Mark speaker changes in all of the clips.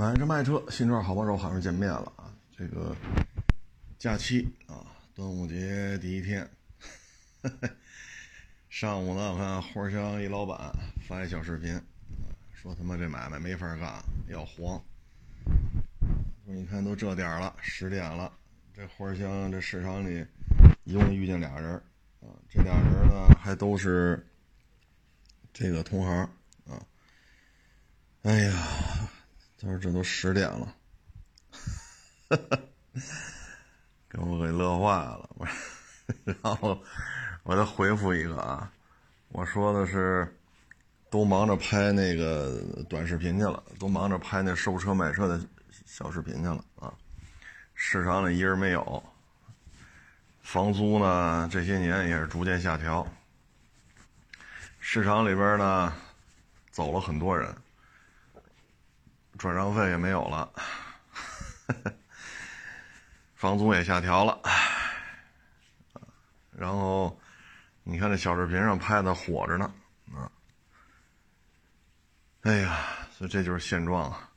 Speaker 1: 买车卖车，新车好帮手，好又见面了啊！这个假期啊，端午节第一天，上午呢，我看花乡一老板发一小视频，说他妈这买卖没法干，要黄。说你看都这点了，十点了，这花乡这市场里一共遇见俩人啊，这俩人呢还都是这个同行啊。哎呀！他说：“这都十点了，给我给乐坏了。然后我再回复一个啊，我说的是，都忙着拍那个短视频去了，都忙着拍那收车卖车的小视频去了啊。市场里一人没有，房租呢这些年也是逐渐下调，市场里边呢走了很多人。”转让费也没有了，房租也下调了，然后你看这小视频上拍的火着呢，啊，哎呀，所以这就是现状啊，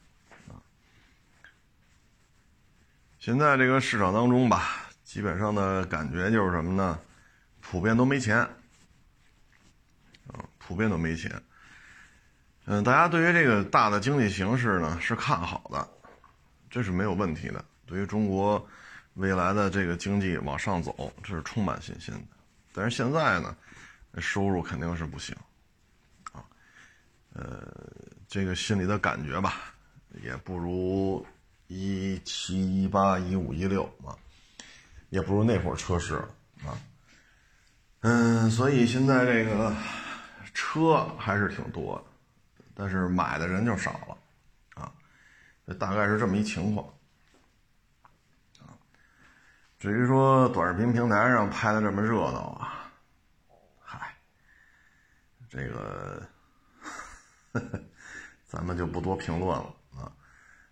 Speaker 1: 现在这个市场当中吧，基本上的感觉就是什么呢？普遍都没钱，啊，普遍都没钱。嗯，大家对于这个大的经济形势呢是看好的，这是没有问题的。对于中国未来的这个经济往上走，这是充满信心的。但是现在呢，收入肯定是不行，啊，呃，这个心里的感觉吧，也不如一七一八一五一六啊，也不如那会儿车市啊。嗯，所以现在这个车还是挺多的。但是买的人就少了，啊，大概是这么一情况，啊，至于说短视频平台上拍的这么热闹啊，嗨，这个 咱们就不多评论了啊，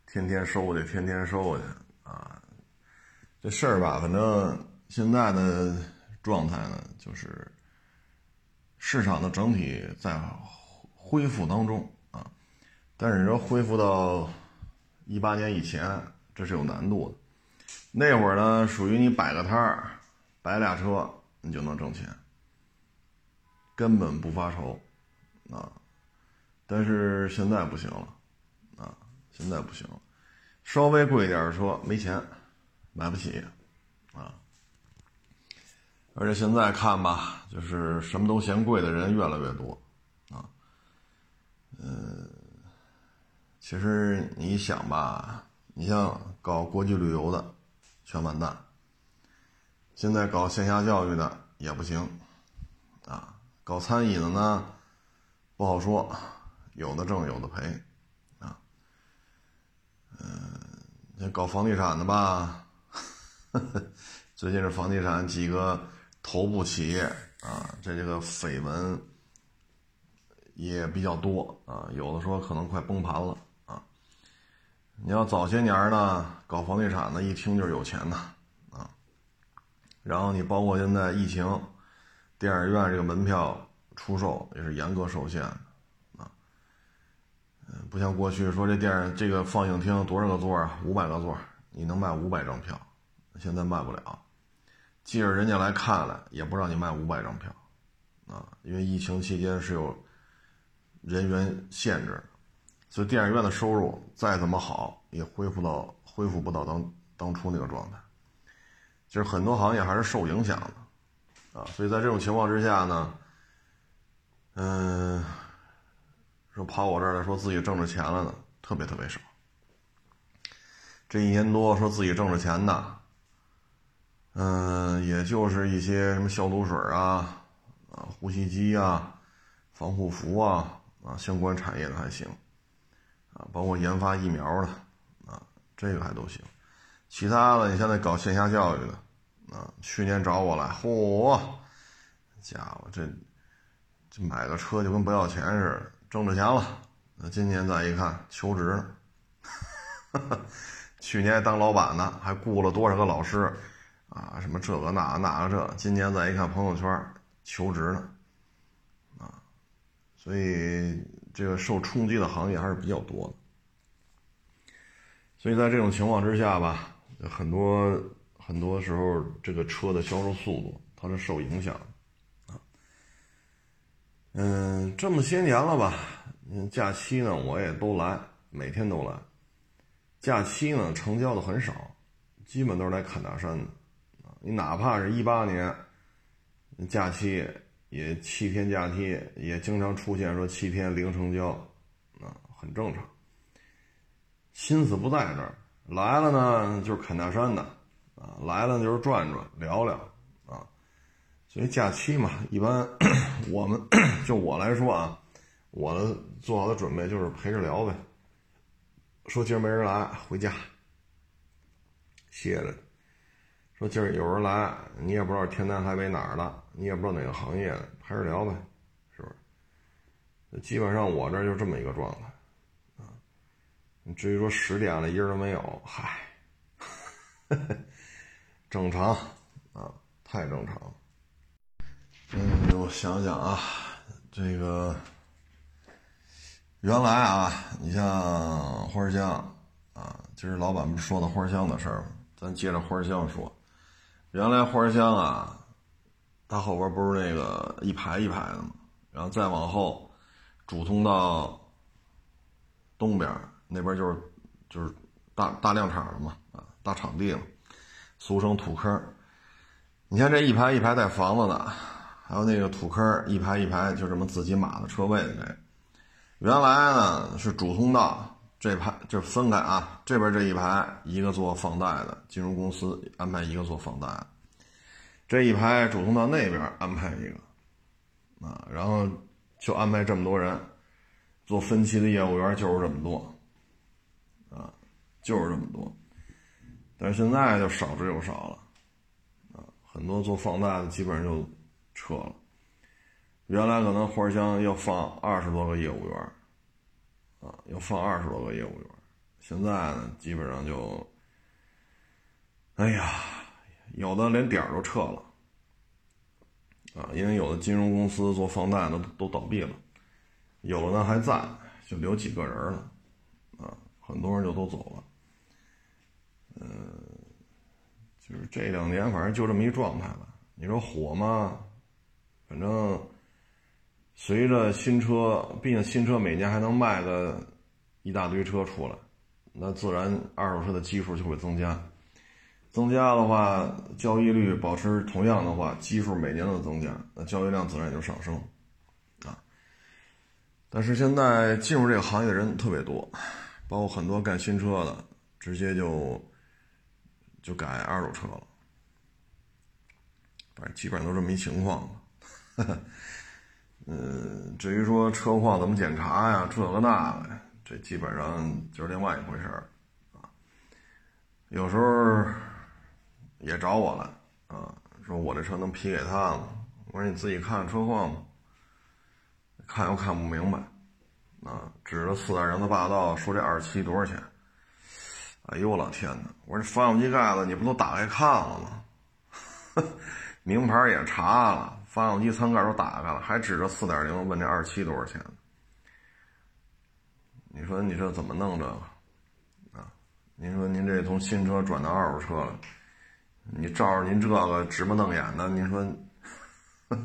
Speaker 1: 天天收去，天天收去啊，这事儿吧，反正现在的状态呢，就是市场的整体在。恢复当中啊，但是你说恢复到一八年以前，这是有难度的。那会儿呢，属于你摆个摊儿，摆俩车，你就能挣钱，根本不发愁啊。但是现在不行了啊，现在不行了，稍微贵一点的车没钱，买不起啊。而且现在看吧，就是什么都嫌贵的人越来越多。嗯，其实你想吧，你像搞国际旅游的，全完蛋。现在搞线下教育的也不行，啊，搞餐饮的呢，不好说，有的挣有的赔，啊，嗯，那搞房地产的吧，最近这房地产几个头部企业啊，这这个绯闻。也比较多啊，有的说可能快崩盘了啊。你要早些年呢，搞房地产的，一听就是有钱的啊。然后你包括现在疫情，电影院这个门票出售也是严格受限啊。嗯，不像过去说这电影这个放映厅多少个座啊，五百个座，你能卖五百张票，现在卖不了。即使人家来看了，也不让你卖五百张票啊，因为疫情期间是有。人员限制，所以电影院的收入再怎么好，也恢复到恢复不到当当初那个状态。就是很多行业还是受影响的，啊，所以在这种情况之下呢，嗯，说跑我这儿来说自己挣着钱了的特别特别少。这一年多说自己挣着钱的，嗯，也就是一些什么消毒水啊，啊，呼吸机啊，防护服啊。啊，相关产业的还行，啊，包括研发疫苗的，啊，这个还都行。其他的，你现在搞线下教育的，啊，去年找我来，嚯，家伙，这这买个车就跟不要钱似的，挣着钱了。那今年再一看，求职呢，去年当老板呢，还雇了多少个老师，啊，什么这个那那个这，今年再一看朋友圈，求职呢。所以，这个受冲击的行业还是比较多的。所以在这种情况之下吧，很多很多时候这个车的销售速度它是受影响的啊。嗯，这么些年了吧，嗯，假期呢我也都来，每天都来。假期呢成交的很少，基本都是来看大山的啊。你哪怕是一八年假期。也七天假期，也经常出现说七天零成交，啊，很正常。心思不在这儿，来了呢就是侃大山的，啊，来了就是转转聊聊，啊，所以假期嘛，一般我们就我来说啊，我的做好的准备就是陪着聊呗。说今儿没人来，回家歇着。说今儿有人来，你也不知道天南海北哪儿的，你也不知道哪个行业的，陪着聊呗，是不是？基本上我这就这么一个状态，啊，至于说十点了一人都没有，嗨，正常，啊，太正常了。嗯，我想想啊，这个原来啊，你像花香啊，今儿老板不是说的花香的事儿吗？咱接着花香说。原来花香啊，它后边不是那个一排一排的吗？然后再往后，主通道东边那边就是就是大大量场了嘛，啊，大场地了，俗称土坑。你看这一排一排带房子的，还有那个土坑一排一排就这么自己码的车位的这，原来呢是主通道。这排就分开啊，这边这一排一个做放贷的金融公司安排一个做放贷，这一排主动到那边安排一个，啊，然后就安排这么多人做分期的业务员就是这么多，啊，就是这么多，但是现在就少之又少了，啊，很多做放贷的基本上就撤了，原来可能花乡要放二十多个业务员。啊，要放二十多个业务员，现在呢，基本上就，哎呀，有的连点儿都撤了，啊，因为有的金融公司做放贷的都倒闭了，有的呢还在，就留几个人了，啊，很多人就都走了，嗯，就是这两年反正就这么一状态吧。你说火吗？反正。随着新车，毕竟新车每年还能卖个一大堆车出来，那自然二手车的基数就会增加。增加的话，交易率保持同样的话，基数每年都增加，那交易量自然也就上升。啊，但是现在进入这个行业的人特别多，包括很多干新车的，直接就就改二手车了。反正基本上都这么一情况。嗯，至于说车况怎么检查呀，这个那个，这基本上就是另外一回事儿啊。有时候也找我了啊，说我这车能批给他吗？我说你自己看看车况吧，看又看不明白啊，指着四点零的霸道说这二七多少钱？哎呦我老天哪！我说这发动机盖子你不都打开看了吗？名牌也查了。发动机舱盖都打开了，还指着四点零问这二七多少钱？你说你这怎么弄这个？啊，您说您这从新车转到二手车了，你照着您这个直不瞪眼的，您说，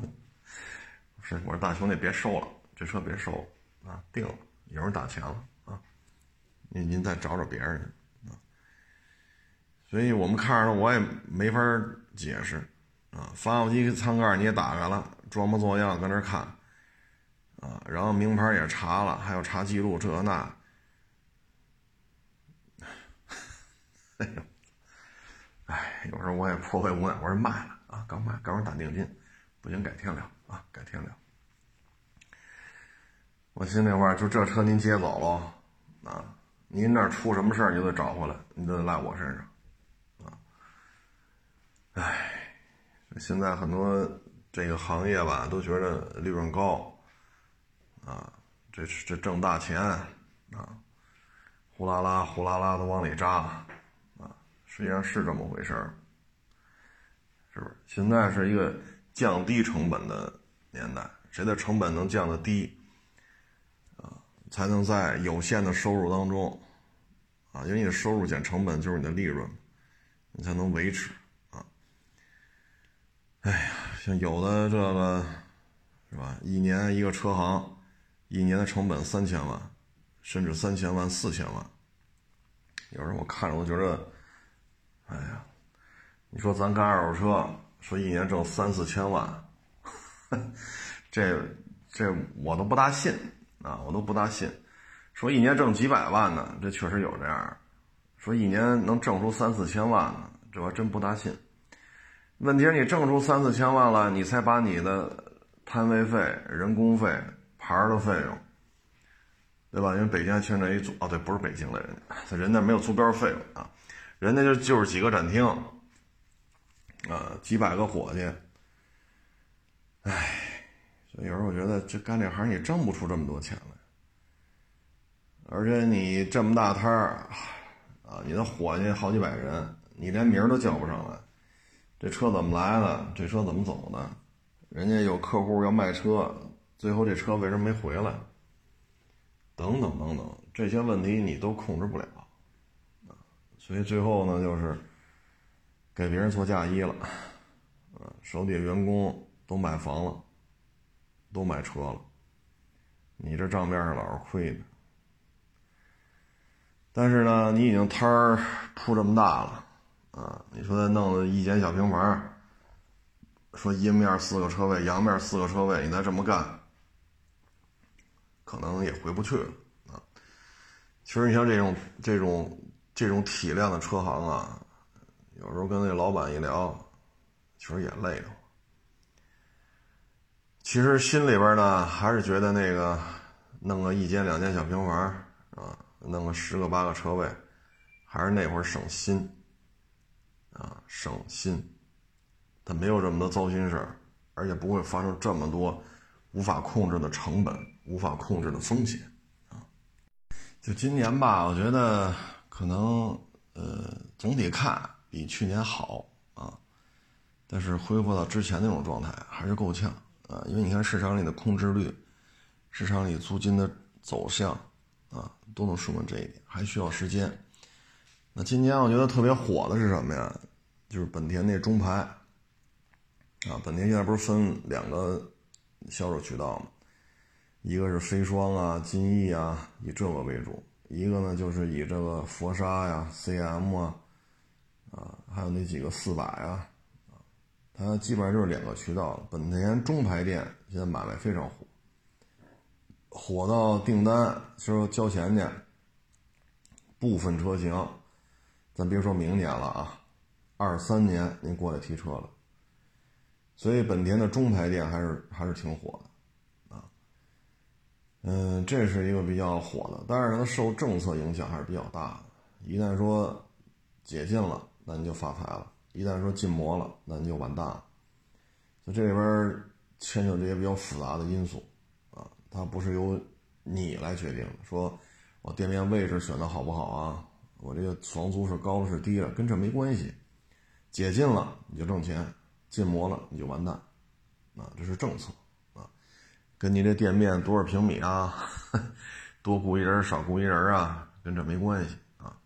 Speaker 1: 是我说大兄弟别收了，这车别收了啊，定了，有人打钱了啊，您您再找找别人去啊。所以我们看着我也没法解释。啊，发动机舱盖你也打开了，装模作样搁那看，啊，然后名牌也查了，还要查记录这那，哎，哎，有时候我也颇为无奈，我说卖了啊，刚卖，刚打定金，不行，改天聊啊，改天聊。我心里话就这车您接走了，啊，您那出什么事儿你就得找回来，你都得赖我身上，啊，哎。现在很多这个行业吧，都觉得利润高，啊，这这挣大钱，啊，呼啦啦呼啦啦的往里扎，啊，实际上是这么回事儿，是不是？现在是一个降低成本的年代，谁的成本能降得低，啊，才能在有限的收入当中，啊，因为你的收入减成本就是你的利润，你才能维持。哎呀，像有的这个是吧？一年一个车行，一年的成本三千万，甚至三千万、四千万。有时候我看着我觉得，哎呀，你说咱干二手车，说一年挣三四千万，这这我都不大信啊，我都不大信。说一年挣几百万呢？这确实有这样。说一年能挣出三四千万呢？这我真不大信。问题是你挣出三四千万了，你才把你的摊位费、人工费、牌的费用，对吧？因为北京现在一租哦，对，不是北京的人，人家没有租标费用啊，人家就就是几个展厅，啊，几百个伙计。唉，所以有时候我觉得这干这行你挣不出这么多钱来。而且你这么大摊儿，啊，你的伙计好几百人，你连名都叫不上来。这车怎么来的？这车怎么走的？人家有客户要卖车，最后这车为什么没回来？等等等等，这些问题你都控制不了，所以最后呢，就是给别人做嫁衣了，啊，手底下员工都买房了，都买车了，你这账面上老是亏的。但是呢，你已经摊儿铺这么大了，啊，你说再弄了一间小平房，说阴面四个车位，阳面四个车位，你再这么干，可能也回不去了啊。其实你像这种这种这种体量的车行啊，有时候跟那老板一聊，其实也累的。其实心里边呢，还是觉得那个弄个一间两间小平房啊。弄个十个八个车位，还是那会儿省心，啊，省心，他没有这么多糟心事儿，而且不会发生这么多无法控制的成本、无法控制的风险，啊，就今年吧，我觉得可能呃总体看比去年好啊，但是恢复到之前那种状态还是够呛啊，因为你看市场里的控制率，市场里租金的走向。啊，都能说明这一点，还需要时间。那今年我觉得特别火的是什么呀？就是本田那中排。啊，本田现在不是分两个销售渠道吗？一个是飞双啊、金翼啊，以这个为主；一个呢就是以这个佛沙呀、CM 啊，啊，还有那几个四百啊，啊，它基本上就是两个渠道。本田中排店现在买卖非常火。火到订单，说交钱去。部分车型，咱别说明年了啊，二三年您过来提车了。所以本田的中排店还是还是挺火的，啊，嗯，这是一个比较火的，但是它受政策影响还是比较大的。一旦说解禁了，那你就发财了；一旦说禁摩了，那你就完蛋了。所以这里边牵扯这些比较复杂的因素啊。它不是由你来决定，说我店面位置选的好不好啊？我这个房租是高了是低了，跟这没关系。解禁了你就挣钱，禁摩了你就完蛋，啊，这是政策啊，跟你这店面多少平米啊，多雇一人少雇一人啊，跟这没关系啊。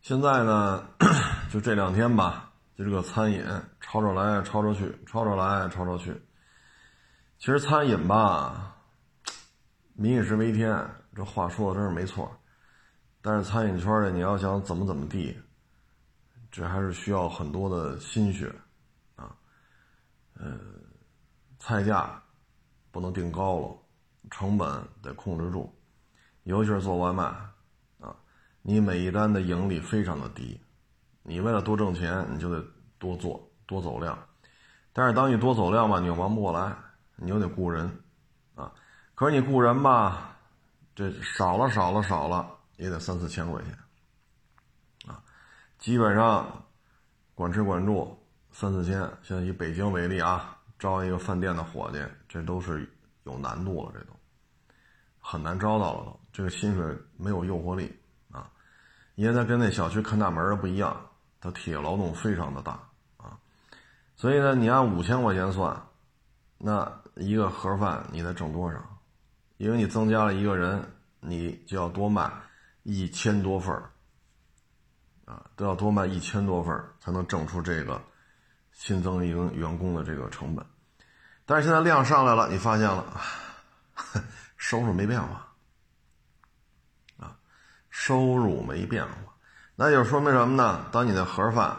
Speaker 1: 现在呢，就这两天吧，就这个餐饮吵着来吵着去，吵着来吵着去。其实餐饮吧，民以食为天，这话说的真是没错。但是餐饮圈里，你要想怎么怎么地，这还是需要很多的心血啊。呃，菜价不能定高了，成本得控制住，尤其是做外卖啊，你每一单的盈利非常的低，你为了多挣钱，你就得多做多走量。但是当你多走量吧，你又忙不过来。你又得雇人，啊，可是你雇人吧，这少了少了少了也得三四千块钱，啊，基本上管吃管住三四千。现在以北京为例啊，招一个饭店的伙计，这都是有难度了，这都很难招到了，都这个薪水没有诱惑力啊，因为他跟那小区看大门的不一样，他体力劳动非常的大啊，所以呢，你按五千块钱算，那。一个盒饭你得挣多少？因为你增加了一个人，你就要多卖，一千多份儿，啊，都要多卖一千多份儿才能挣出这个新增一个员工的这个成本。但是现在量上来了，你发现了，收入没变化，啊，收入没变化，那就说明什么呢？当你的盒饭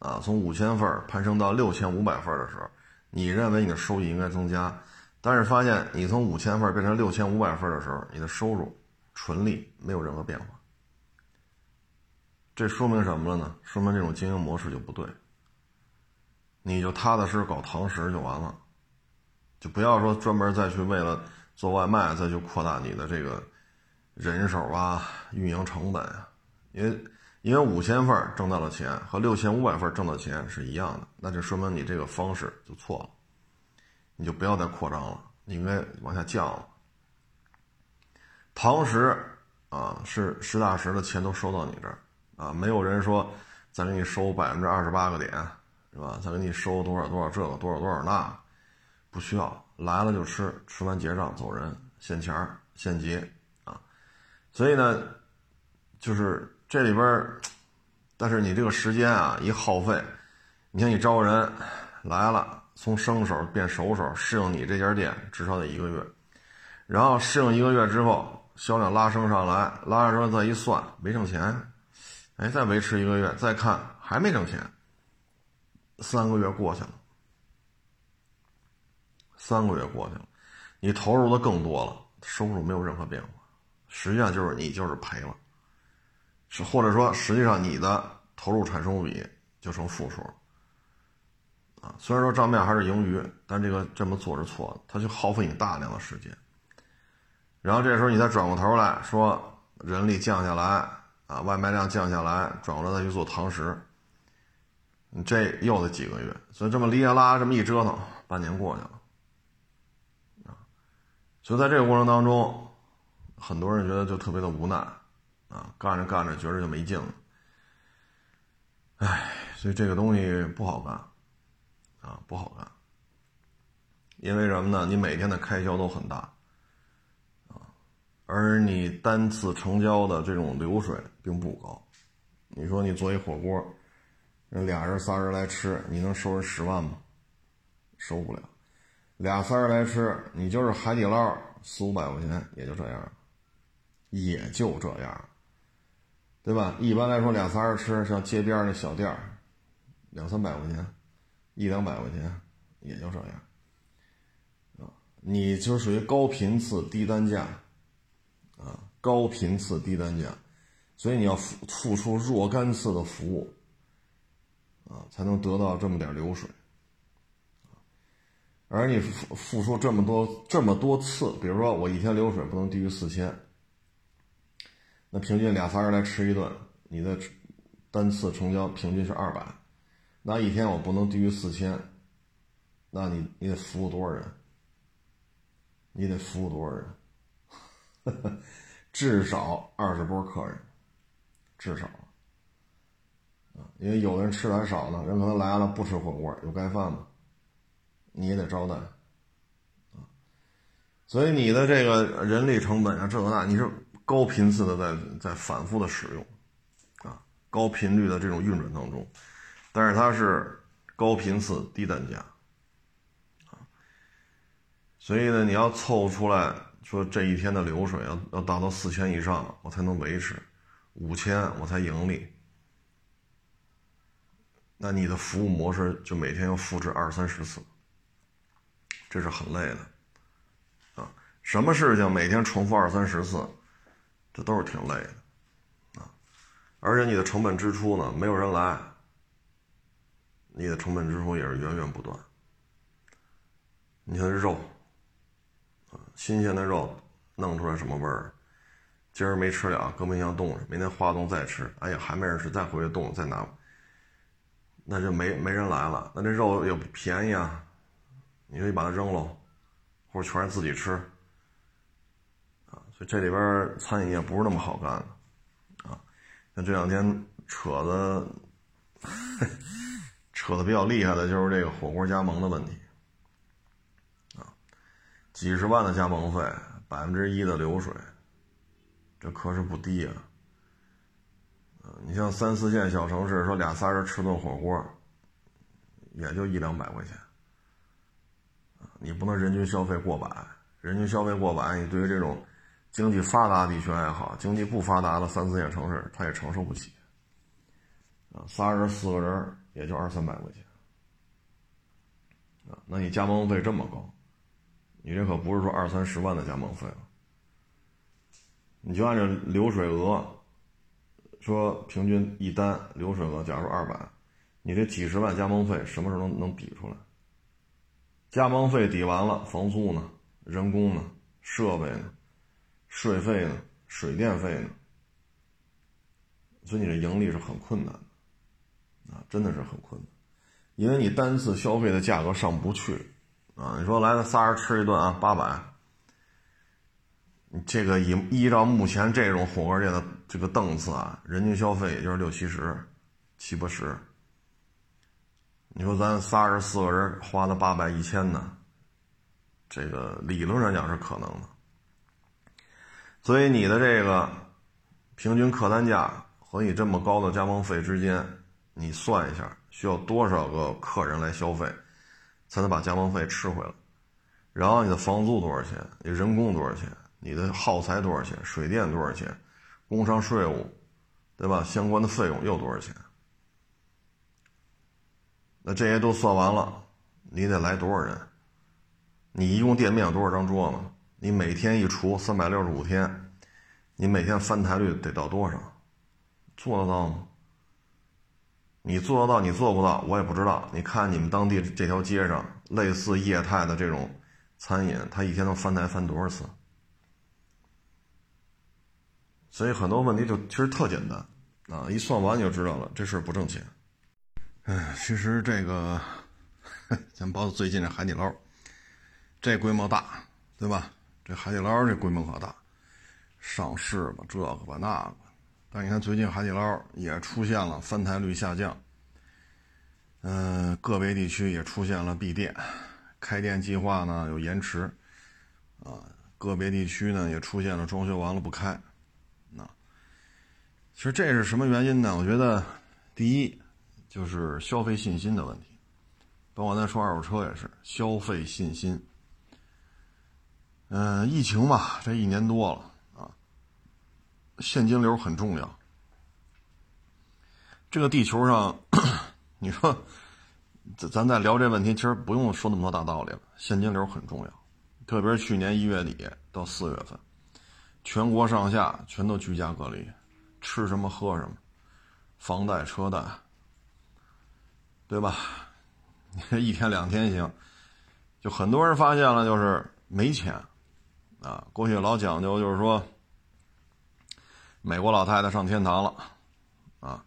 Speaker 1: 啊从五千份攀升到六千五百份的时候，你认为你的收益应该增加，但是发现你从五千份变成六千五百份的时候，你的收入纯利没有任何变化，这说明什么了呢？说明这种经营模式就不对，你就踏踏实实搞堂食就完了。就不要说专门再去为了做外卖再去扩大你的这个人手啊、运营成本啊，因为因为五千份挣到了钱和六千五百份挣到钱是一样的，那就说明你这个方式就错了，你就不要再扩张了，你应该往下降了。堂食啊，是实打实的钱都收到你这儿啊，没有人说再给你收百分之二十八个点，是吧？再给你收多少多少这个多少多少那。不需要来了就吃，吃完结账走人，现钱儿现结啊。所以呢，就是这里边但是你这个时间啊一耗费，你像你招人来了，从生手变熟手，适应你这家店至少得一个月，然后适应一个月之后，销量拉升上来，拉上之后再一算没挣钱，哎，再维持一个月，再看还没挣钱，三个月过去了。三个月过去了，你投入的更多了，收入没有任何变化，实际上就是你就是赔了，是或者说实际上你的投入产出比就成负数，啊，虽然说账面还是盈余，但这个这么做是错的，它就耗费你大量的时间，然后这时候你再转过头来说人力降下来啊，外卖量降下来，转过来再去做堂食，你这又得几个月，所以这么哩啦啦这么一折腾，半年过去了啊。所以在这个过程当中，很多人觉得就特别的无奈，啊，干着干着觉着就没劲了，唉，所以这个东西不好干，啊，不好干，因为什么呢？你每天的开销都很大，而你单次成交的这种流水并不高，你说你做一火锅，人俩人仨人来吃，你能收人十万吗？收不了。俩三人来吃，你就是海底捞四五百块钱，也就这样，也就这样，对吧？一般来说，俩仨人吃，像街边那小店两三百块钱，一两百块钱，也就这样，啊，你就属于高频次低单价，啊，高频次低单价，所以你要付付出若干次的服务，啊，才能得到这么点流水。而你付付出这么多这么多次，比如说我一天流水不能低于四千，那平均俩仨人来吃一顿，你的单次成交平均是二百，那一天我不能低于四千，那你你得服务多少人？你得服务多少人？至少二十波客人，至少，因为有的人吃的还少呢，人可能来了不吃火锅，有盖饭吗？你也得招待，啊，所以你的这个人力成本啊，这个那，你是高频次的在在反复的使用，啊，高频率的这种运转当中，但是它是高频次低单价，啊，所以呢，你要凑出来说这一天的流水要要达到四千以上，我才能维持，五千我才盈利，那你的服务模式就每天要复制二三十次。这是很累的，啊，什么事情每天重复二三十次，这都是挺累的，啊，而且你的成本支出呢，没有人来，你的成本支出也是源源不断。你看肉，新鲜的肉弄出来什么味儿？今儿没吃了，搁冰箱冻着，明天化冻再吃。哎呀，还没人吃，再回去冻再拿，那就没没人来了。那这肉又便宜啊。你可以把它扔了，或者全是自己吃，啊，所以这里边餐饮业不是那么好干的，啊，像这两天扯的，扯的比较厉害的就是这个火锅加盟的问题，几十万的加盟费，百分之一的流水，这可是不低啊，你像三四线小城市，说俩仨人吃顿火锅，也就一两百块钱。你不能人均消费过百，人均消费过百，你对于这种经济发达地区还好，经济不发达的三四线城市，他也承受不起。啊，仨人四个人也就二三百块钱。啊，那你加盟费这么高，你这可不是说二三十万的加盟费了。你就按照流水额，说平均一单流水额，假如二百，你这几十万加盟费什么时候能能抵出来？加盟费抵完了，房租呢？人工呢？设备呢？税费呢？水电费呢？所以你这盈利是很困难的，啊，真的是很困难，因为你单次消费的价格上不去，啊，你说来了仨人吃一顿啊，八百，你这个以依照目前这种火锅店的这个档次啊，人均消费也就是六七十，七八十。你说咱仨人四个人花了八百一千呢，这个理论上讲是可能的。所以你的这个平均客单价和你这么高的加盟费之间，你算一下需要多少个客人来消费，才能把加盟费吃回来？然后你的房租多少钱？你人工多少钱？你的耗材多少钱？水电多少钱？工商税务，对吧？相关的费用又多少钱？那这些都算完了，你得来多少人？你一共店面有多少张桌子？你每天一厨三百六十五天，你每天翻台率得到多少？做得到吗？你做得到，你做不到，我也不知道。你看你们当地这条街上类似业态的这种餐饮，他一天能翻台翻多少次？所以很多问题就其实特简单啊，一算完你就知道了，这事儿不挣钱。哎，其实这个，咱包括最近这海底捞，这规模大，对吧？这海底捞这规模可大，上市吧，这个吧，那个。但你看最近海底捞也出现了翻台率下降，嗯，个别地区也出现了闭店，开店计划呢有延迟，啊，个别地区呢也出现了装修完了不开，那，其实这是什么原因呢？我觉得，第一。就是消费信心的问题，包括咱说二手车也是消费信心。嗯，疫情吧，这一年多了，现金流很重要。这个地球上，你说，咱咱在聊这问题，其实不用说那么多大道理了，现金流很重要。特别是去年一月底到四月份，全国上下全都居家隔离，吃什么喝什么，房贷车贷。对吧？一天两天行，就很多人发现了，就是没钱啊。过去老讲究就是说，美国老太太上天堂了啊，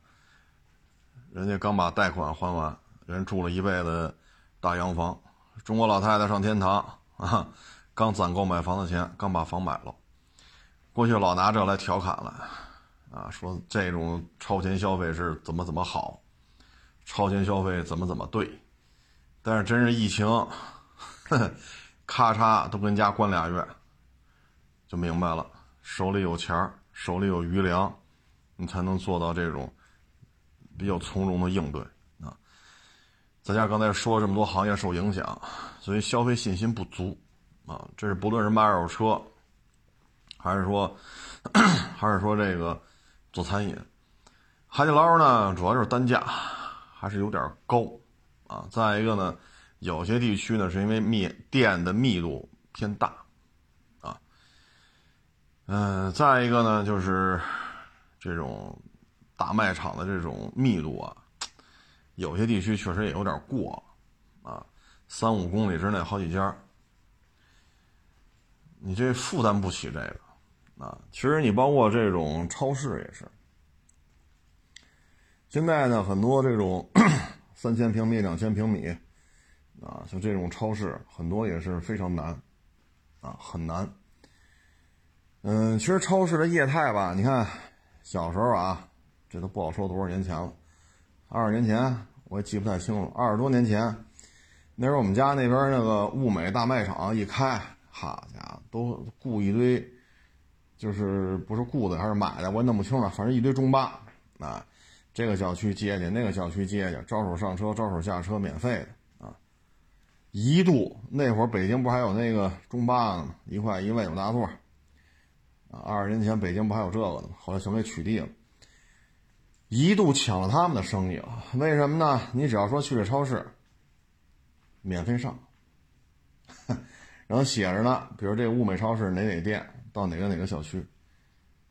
Speaker 1: 人家刚把贷款还完，人住了一辈子大洋房；中国老太太上天堂啊，刚攒够买房的钱，刚把房买了。过去老拿这来调侃了啊，说这种超前消费是怎么怎么好。超前消费怎么怎么对，但是真是疫情，咔嚓都跟家关俩月，就明白了，手里有钱儿手里有余粮，你才能做到这种比较从容的应对啊。咱家刚才说了这么多行业受影响，所以消费信心不足啊。这是不论是卖二手车，还是说，还是说这个做餐饮，海底捞呢，主要就是单价。还是有点高，啊，再一个呢，有些地区呢是因为密店的密度偏大，嗯，再一个呢就是这种大卖场的这种密度啊，有些地区确实也有点过，啊，三五公里之内好几家，你这负担不起这个，啊，其实你包括这种超市也是。现在呢，很多这种 三千平米、两千平米，啊，像这种超市，很多也是非常难，啊，很难。嗯，其实超市的业态吧，你看，小时候啊，这都不好说多少年前了，二十年前我也记不太清楚，二十多年前，那时候我们家那边那个物美大卖场一开，好家伙，都雇一堆，就是不是雇的还是买的，我也弄不清了，反正一堆中巴。啊，这个小区接去，那个小区接去，招手上车，招手下车，免费的啊。一度那会儿北京不还有那个中巴呢吗，一块一位有大座二十年前北京不还有这个呢，后来全给取缔了。一度抢了他们的生意了，为什么呢？你只要说去这超市，免费上，然后写着呢，比如这物美超市哪哪店到哪个哪个小区，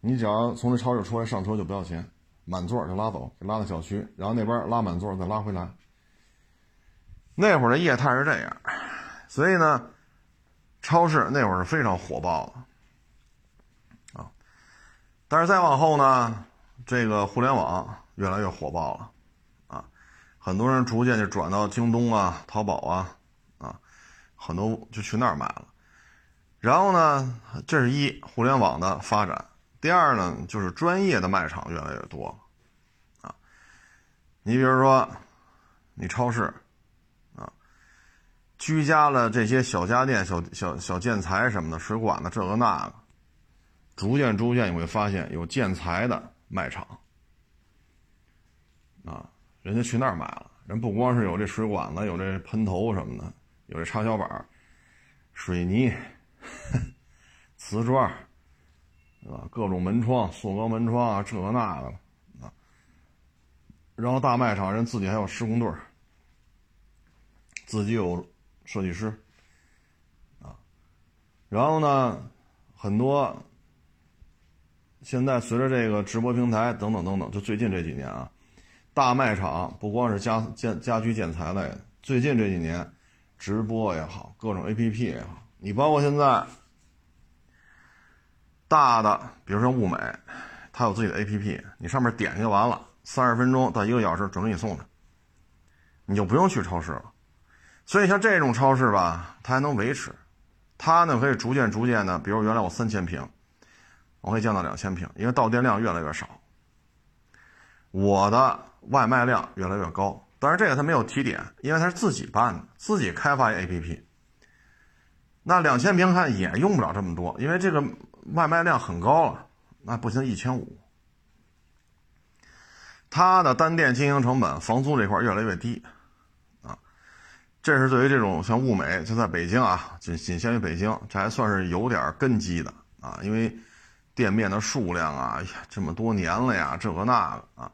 Speaker 1: 你只要从这超市出来上车就不要钱，满座就拉走，拉到小区，然后那边拉满座再拉回来。那会儿的业态是这样，所以呢，超市那会儿是非常火爆的，但是再往后呢？这个互联网越来越火爆了，啊，很多人逐渐就转到京东啊、淘宝啊，啊，很多就去那儿买了。然后呢，这是一互联网的发展。第二呢，就是专业的卖场越来越多，啊，你比如说，你超市，啊，居家的这些小家电、小小小建材什么的，水管子这个那个，逐渐逐渐你会发现有建材的。卖场啊，人家去那儿买了。人不光是有这水管子，有这喷头什么的，有这插销板、水泥、瓷砖，对吧？各种门窗、塑钢门窗啊，这个那个啊。然后大卖场人自己还有施工队自己有设计师啊。然后呢，很多。现在随着这个直播平台等等等等，就最近这几年啊，大卖场不光是家建家居建材类，最近这几年，直播也好，各种 APP 也好，你包括现在大的，比如说物美，它有自己的 APP，你上面点就完了，三十分钟到一个小时准给你送的，你就不用去超市了。所以像这种超市吧，它还能维持，它呢可以逐渐逐渐的，比如原来我三千平。我会降到两千平，因为到店量越来越少，我的外卖量越来越高。但是这个他没有提点，因为他是自己办的，自己开发 APP。那两千平看也用不了这么多，因为这个外卖量很高了，那不行，一千五。他的单店经营成本、房租这块越来越低，啊，这是对于这种像物美就在北京啊，仅仅限于北京，这还算是有点根基的啊，因为。店面的数量啊，呀，这么多年了呀，这个那个啊，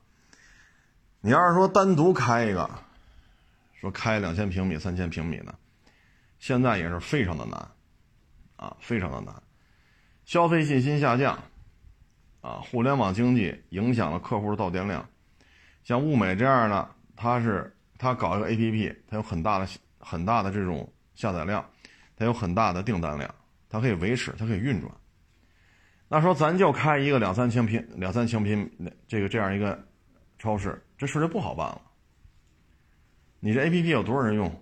Speaker 1: 你要是说单独开一个，说开两千平米、三千平米的，现在也是非常的难，啊，非常的难，消费信心下降，啊，互联网经济影响了客户的到店量，像物美这样的，它是它搞一个 APP，它有很大的很大的这种下载量，它有很大的订单量，它可以维持，它可以运转。那说咱就开一个两三千平、两三千平这个这样一个超市，这事就不好办了。你这 A P P 有多少人用，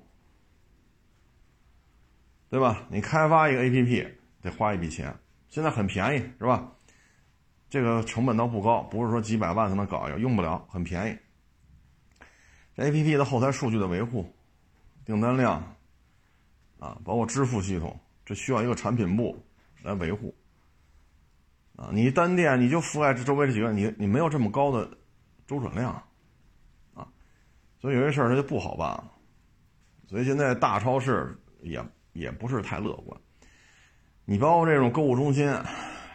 Speaker 1: 对吧？你开发一个 A P P 得花一笔钱，现在很便宜，是吧？这个成本倒不高，不是说几百万才能搞一个，用不了，很便宜。A P P 的后台数据的维护、订单量啊，包括支付系统，这需要一个产品部来维护。啊，你单店你就覆盖这周围这几个，你你没有这么高的周转量，啊，所以有些事儿它就不好办了。所以现在大超市也也不是太乐观。你包括这种购物中心，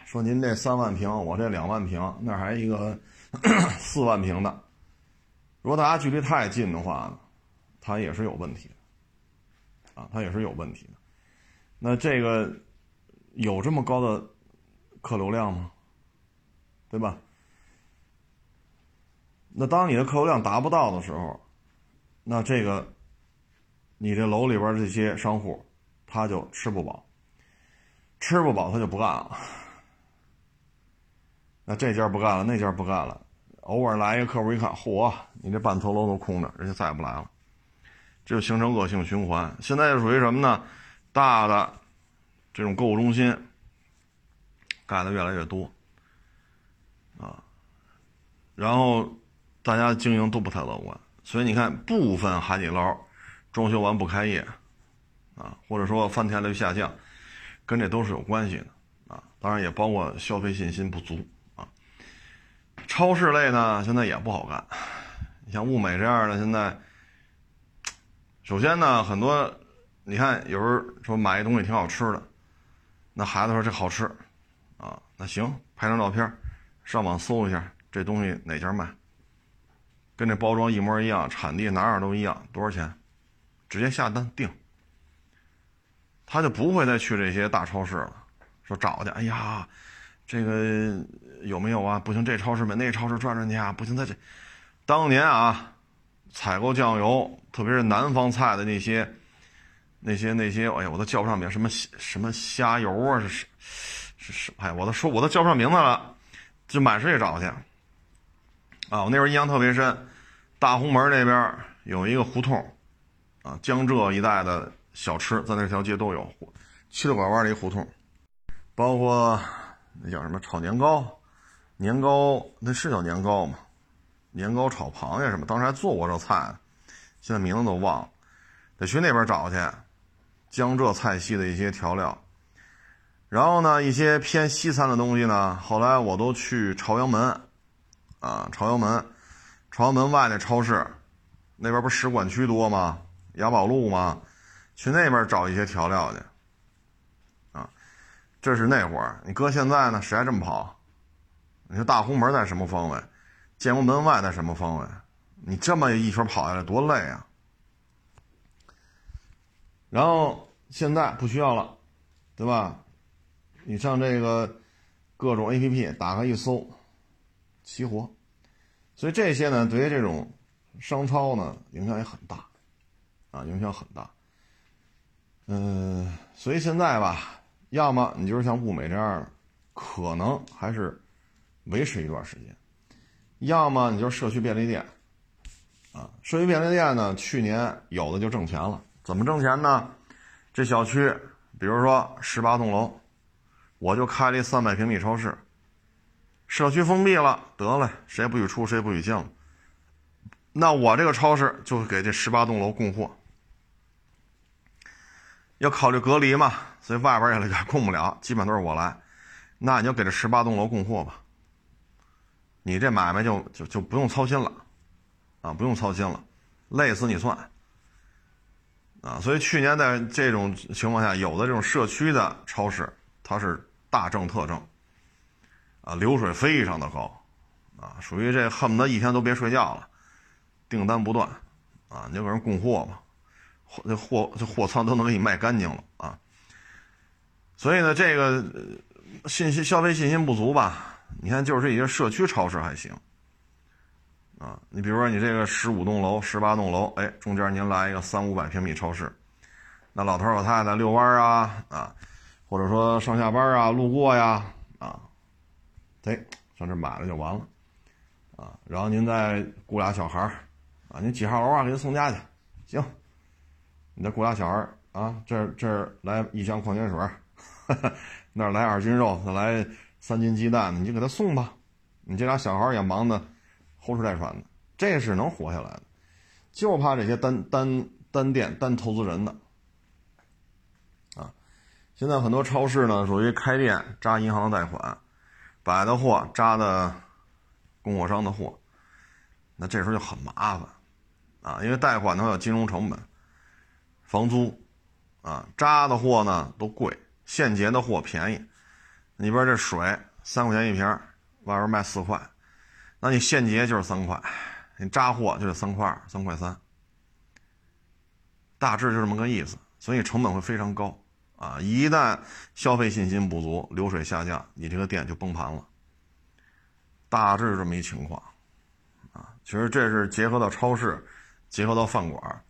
Speaker 1: 说您这三万平，我这两万平，那还一个 四万平的，如果大家距离太近的话，它也是有问题的，啊，它也是有问题的。那这个有这么高的？客流量吗？对吧？那当你的客流量达不到的时候，那这个你这楼里边这些商户他就吃不饱，吃不饱他就不干了。那这家不干了，那家不干了，偶尔来一个客户一看，嚯，你这半层楼都空着，人家再也不来了，这就形成恶性循环。现在就属于什么呢？大的这种购物中心。盖的越来越多，啊，然后大家经营都不太乐观，所以你看部分海底捞装修完不开业，啊，或者说翻台率下降，跟这都是有关系的，啊，当然也包括消费信心不足，啊，超市类呢，现在也不好干。你像物美这样的，现在首先呢，很多你看有时候说买一东西挺好吃的，那孩子说这好吃，那行，拍张照片，上网搜一下这东西哪家卖，跟这包装一模一样，产地哪哪都一样，多少钱，直接下单定，他就不会再去这些大超市了，说找去，哎呀。这个有没有啊？不行，这超市没那超市转转去啊！不行，在这当年啊，采购酱油，特别是南方菜的那些、那些、那些，哎呀，我都叫不上名，什么什么虾油啊，是是是，哎，我都说我都叫不上名字了，就满世界找去。啊，我那会儿印象特别深，大红门那边有一个胡同，啊，江浙一带的小吃在那条街都有，七了拐弯的一胡同，包括。那叫什么炒年糕？年糕那是叫年糕吗？年糕炒螃蟹什么？当时还做过这菜，现在名字都忘了，得去那边找去。江浙菜系的一些调料，然后呢，一些偏西餐的东西呢，后来我都去朝阳门，啊，朝阳门，朝阳门外那超市，那边不是使馆区多吗？雅宝路吗？去那边找一些调料去。啊这是那会儿，你搁现在呢？谁还这么跑？你说大红门在什么方位？建国门外在什么方位？你这么一圈跑下来多累啊！然后现在不需要了，对吧？你上这个各种 APP 打开一搜，齐活。所以这些呢，对于这种商超呢，影响也很大啊，影响很大。嗯，所以现在吧。要么你就是像物美这样，可能还是维持一段时间；要么你就是社区便利店，啊，社区便利店呢，去年有的就挣钱了。怎么挣钱呢？这小区，比如说十八栋楼，我就开了一三百平米超市，社区封闭了，得了，谁也不许出，谁也不许进，那我这个超市就给这十八栋楼供货。要考虑隔离嘛，所以外边也供不了，基本都是我来。那你就给这十八栋楼供货吧，你这买卖就就就不用操心了，啊，不用操心了，累死你算。啊，所以去年在这种情况下，有的这种社区的超市，它是大政特政，啊，流水非常的高，啊，属于这恨不得一天都别睡觉了，订单不断，啊，你就给人供货吧。这货这货仓都能给你卖干净了啊！所以呢，这个信息消费信心不足吧？你看，就是一些社区超市还行啊。你比如说，你这个十五栋楼、十八栋楼，哎，中间您来一个三五百平米超市，那老头老太太遛弯啊啊，或者说上下班啊、路过呀啊，哎，上这买了就完了啊。然后您再雇俩小孩啊，您几号楼啊？给他送家去，行。你再雇俩小孩啊，这这来一箱矿泉水，那儿来二斤肉，再来三斤鸡蛋，你就给他送吧。你这俩小孩也忙的呼哧带喘的，这是能活下来的，就怕这些单单单店单投资人的。现在很多超市呢，属于开店扎银行贷款，摆的货扎的供货商的货，那这时候就很麻烦啊，因为贷款的话有金融成本。房租，啊，扎的货呢都贵，现结的货便宜。里边这水三块钱一瓶，外边卖四块，那你现结就是三块，你扎货就是三块二、三块三，大致就这么个意思。所以成本会非常高啊！一旦消费信心不足，流水下降，你这个店就崩盘了。大致这么一情况，啊，其实这是结合到超市，结合到饭馆。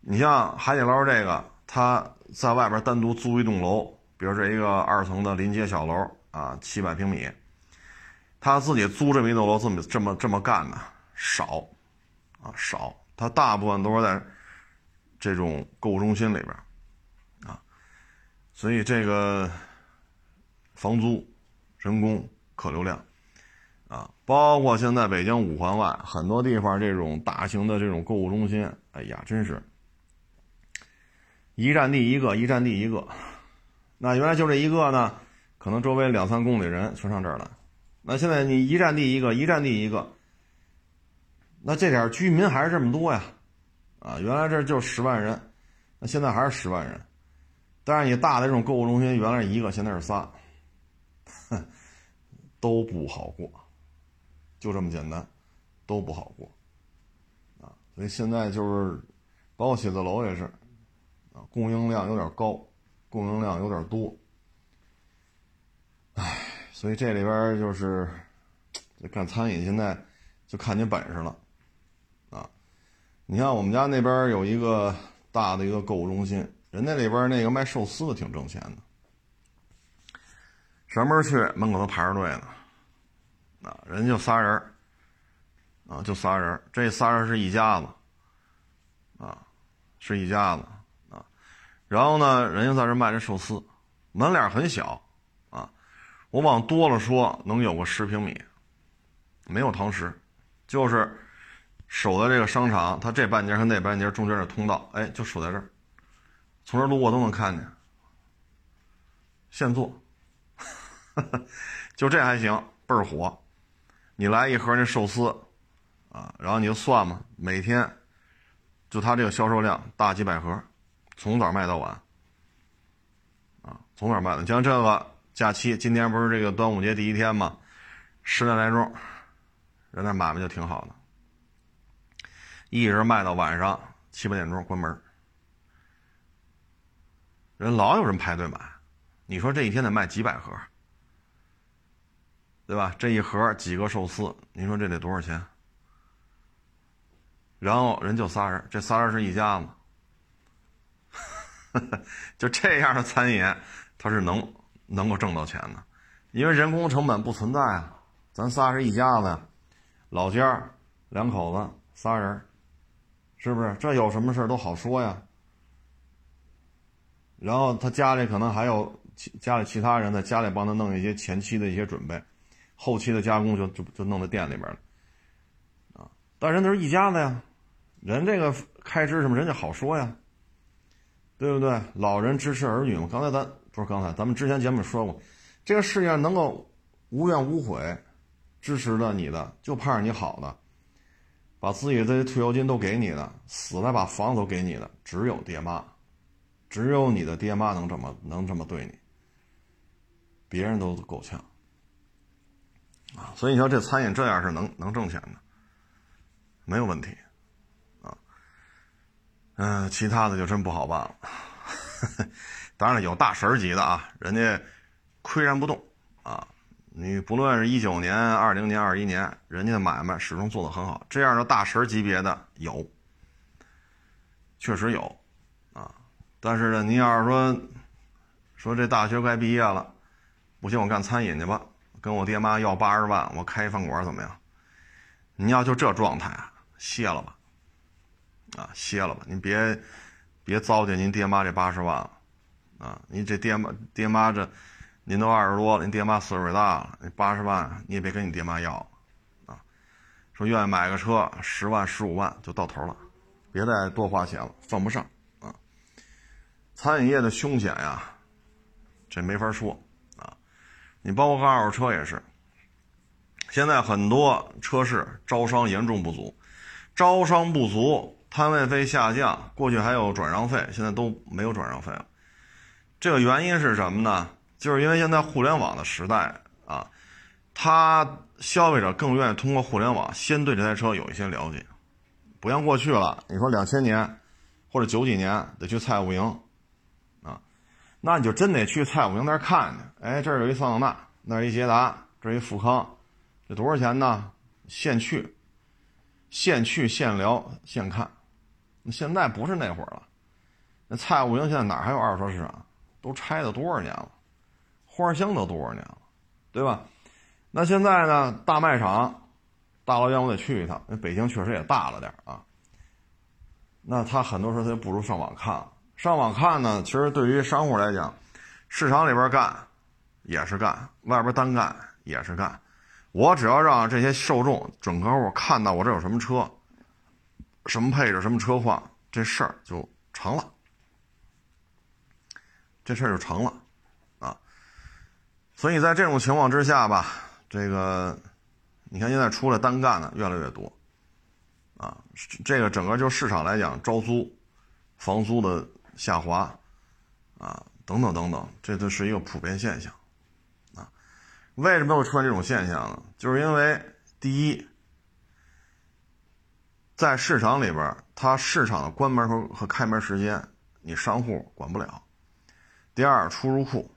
Speaker 1: 你像海底捞这个，他在外边单独租一栋楼，比如这一个二层的临街小楼啊，七百平米，他自己租这么一栋楼，这么这么这么干的少，啊少，他大部分都是在这种购物中心里边，所以这个房租、人工、客流量，啊，包括现在北京五环外很多地方这种大型的这种购物中心，哎呀，真是。一站地一个，一站地一个，那原来就这一个呢，可能周围两三公里人全上这儿来，那现在你一站地一个，一站地一个，那这点居民还是这么多呀？啊，原来这就十万人，那现在还是十万人。但是你大的这种购物中心，原来一个，现在是仨，都不好过，就这么简单，都不好过，啊，所以现在就是，包括写字楼也是，啊，供应量有点高，供应量有点多，唉，所以这里边就是，干餐饮现在就看你本事了，啊，你看我们家那边有一个大的一个购物中心。人家里边那个卖寿司的挺挣钱的，上门去门口都排着队呢，啊，人就仨人啊，就仨人这仨人是一家子，啊，是一家子啊，然后呢，人家在这卖这寿司，门脸很小，啊，我往多了说能有个十平米，没有堂食，就是守在这个商场，它这半截和那半截中间的通道，哎，就守在这儿。从这路过都能看见，现做，就这还行，倍儿火。你来一盒那寿司，啊，然后你就算嘛，每天就他这个销售量大几百盒，从早卖到晚，啊，从早卖的。像这个假期，今天不是这个端午节第一天嘛，十点来钟，人那买卖就挺好的，一直卖到晚上七八点钟关门。人老有人排队买，你说这一天得卖几百盒，对吧？这一盒几个寿司，你说这得多少钱？然后人就仨人，这仨人是一家子，就这样的餐饮，他是能能够挣到钱的，因为人工成本不存在啊。咱仨是一家子，老家两口子仨人，是不是？这有什么事都好说呀。然后他家里可能还有家里其他人在家里帮他弄一些前期的一些准备，后期的加工就就就弄在店里边了，啊，但人都是一家子呀，人这个开支什么人家好说呀，对不对？老人支持儿女嘛。刚才咱不是刚才咱们之前节目说过，这个世界上能够无怨无悔支持的你的，就盼着你好的，把自己的退休金都给你的，死了把房子都给你的，只有爹妈。只有你的爹妈能这么能这么对你，别人都够呛啊！所以你说这餐饮这样是能能挣钱的，没有问题啊。嗯，其他的就真不好办了。当然了，有大神级的啊，人家岿然不动啊。你不论是一九年、二零年、二一年，人家的买卖始终做得很好。这样的大神级别的有，确实有。但是呢，您要是说，说这大学快毕业了，不行，我干餐饮去吧，跟我爹妈要八十万，我开一饭馆怎么样？你要就这状态啊，歇了吧，啊，歇了吧，您别别糟践您爹妈这八十万了，啊，您这爹妈爹妈这，您都二十多了，您爹妈岁数也大了，那八十万你也别跟你爹妈要，啊，说愿意买个车，十万十五万就到头了，别再多花钱了，犯不上。餐饮业的凶险呀，这没法说啊！你包括二手车也是，现在很多车市招商严重不足，招商不足，摊位费下降，过去还有转让费，现在都没有转让费了。这个原因是什么呢？就是因为现在互联网的时代啊，他消费者更愿意通过互联网先对这台车有一些了解，不像过去了。你说两千年或者九几年得去蔡五营。那你就真得去蔡五营那儿看去。哎，这儿有一桑塔纳，那儿一捷达，这儿一富康，这多少钱呢？现去，现去现聊现看。那现在不是那会儿了。那蔡五营现在哪还有二手车市场？都拆了多少年了？花乡都多少年了，对吧？那现在呢？大卖场，大老远我得去一趟。那北京确实也大了点啊。那他很多时候他就不如上网看了。上网看呢，其实对于商户来讲，市场里边干也是干，外边单干也是干。我只要让这些受众、准客户看到我这有什么车，什么配置、什么车况，这事儿就成了，这事儿就成了啊。所以在这种情况之下吧，这个你看现在出来单干的越来越多，啊，这个整个就市场来讲，招租、房租的下滑，啊，等等等等，这都是一个普遍现象，啊，为什么会出现这种现象呢？就是因为第一，在市场里边，它市场的关门和和开门时间，你商户管不了；第二，出入库。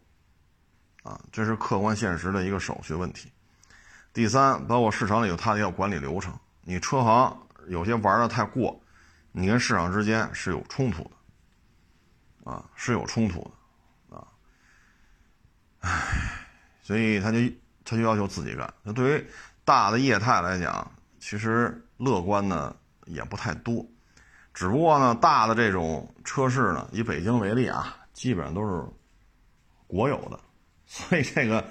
Speaker 1: 啊，这是客观现实的一个手续问题。第三，包括市场里有它的要管理流程，你车行有些玩的太过，你跟市场之间是有冲突的，啊，是有冲突的，啊，唉，所以他就他就要求自己干。那对于大的业态来讲，其实乐观呢也不太多，只不过呢，大的这种车市呢，以北京为例啊，基本上都是国有的。所以这个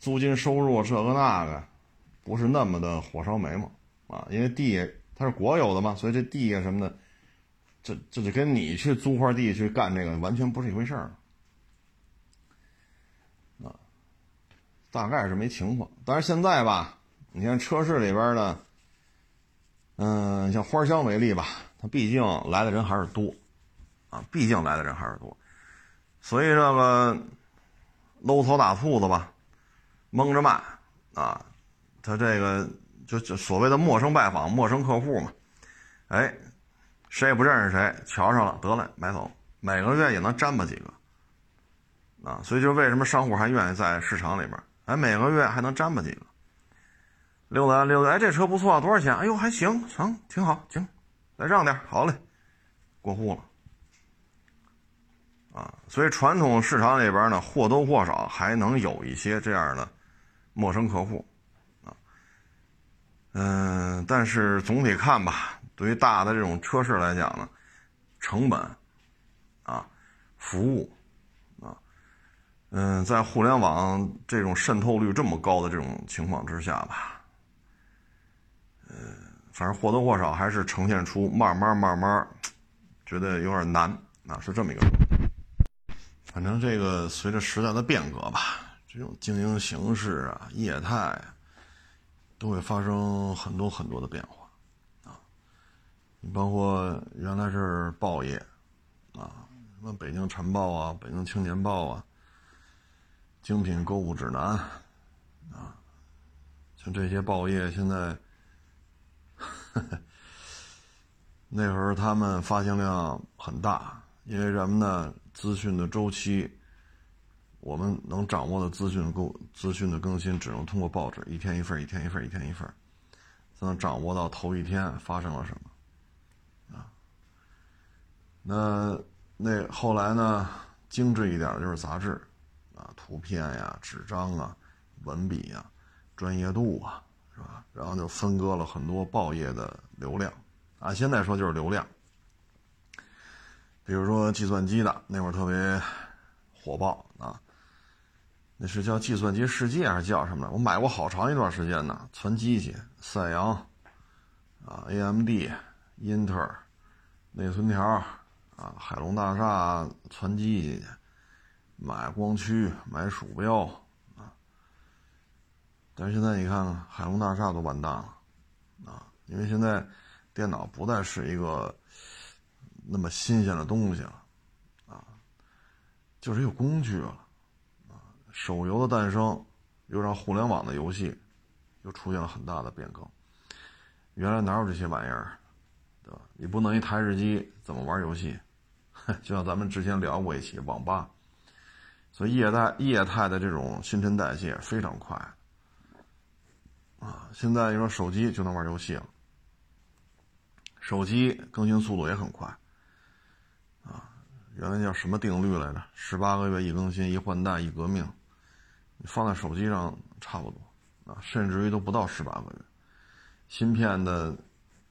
Speaker 1: 租金收入这个那个不是那么的火烧眉毛啊，因为地它是国有的嘛，所以这地啊什么的，这这就跟你去租块地去干这个完全不是一回事儿啊，大概是没情况。但是现在吧，你看车市里边呢，嗯，像花乡为例吧，它毕竟来的人还是多啊，毕竟来的人还是多，所以这个。搂草打兔子吧，蒙着卖啊！他这个就就所谓的陌生拜访、陌生客户嘛，哎，谁也不认识谁，瞧上了得了买走，每个月也能沾吧几个啊！所以就为什么商户还愿意在市场里边，哎，每个月还能沾吧几个，溜达溜达，哎，这车不错，多少钱？哎呦，还行，成，挺好，行，再让点，好嘞，过户了。啊，所以传统市场里边呢，或多或少还能有一些这样的陌生客户，啊，嗯，但是总体看吧，对于大的这种车市来讲呢，成本，啊，服务，啊，嗯，在互联网这种渗透率这么高的这种情况之下吧，嗯，反正或多或少还是呈现出慢慢慢慢觉得有点难啊，是这么一个。反正这个随着时代的变革吧，这种经营形式啊、业态，都会发生很多很多的变化。你包括原来是报业啊，什么《北京晨报》啊、《北京青年报》啊、精品购物指南啊，像这些报业现在，那会儿他们发行量很大，因为什么呢？资讯的周期，我们能掌握的资讯更资讯的更新，只能通过报纸，一天一份，一天一份，一天一份，才能掌握到头一天发生了什么。那那后来呢？精致一点的就是杂志，啊，图片呀、纸张啊、文笔呀、专业度啊，是吧？然后就分割了很多报业的流量，啊，现在说就是流量。比如说计算机的那会儿特别火爆啊，那是叫计算机世界还是叫什么？我买过好长一段时间呢，存机器，赛扬啊，AMD、英特尔、内存条啊，海龙大厦传机器去，买光驱，买鼠标啊。但是现在你看看，海龙大厦都完蛋了啊，因为现在电脑不再是一个。那么新鲜的东西了，啊，就是一个工具了，啊，手游的诞生又让互联网的游戏又出现了很大的变更。原来哪有这些玩意儿，对吧？你不能一台式机怎么玩游戏？就像咱们之前聊过一期网吧，所以液态液态的这种新陈代谢非常快，啊，现在你说手机就能玩游戏了，手机更新速度也很快啊。原来叫什么定律来着？十八个月一更新，一换代一革命。你放在手机上差不多啊，甚至于都不到十八个月。芯片的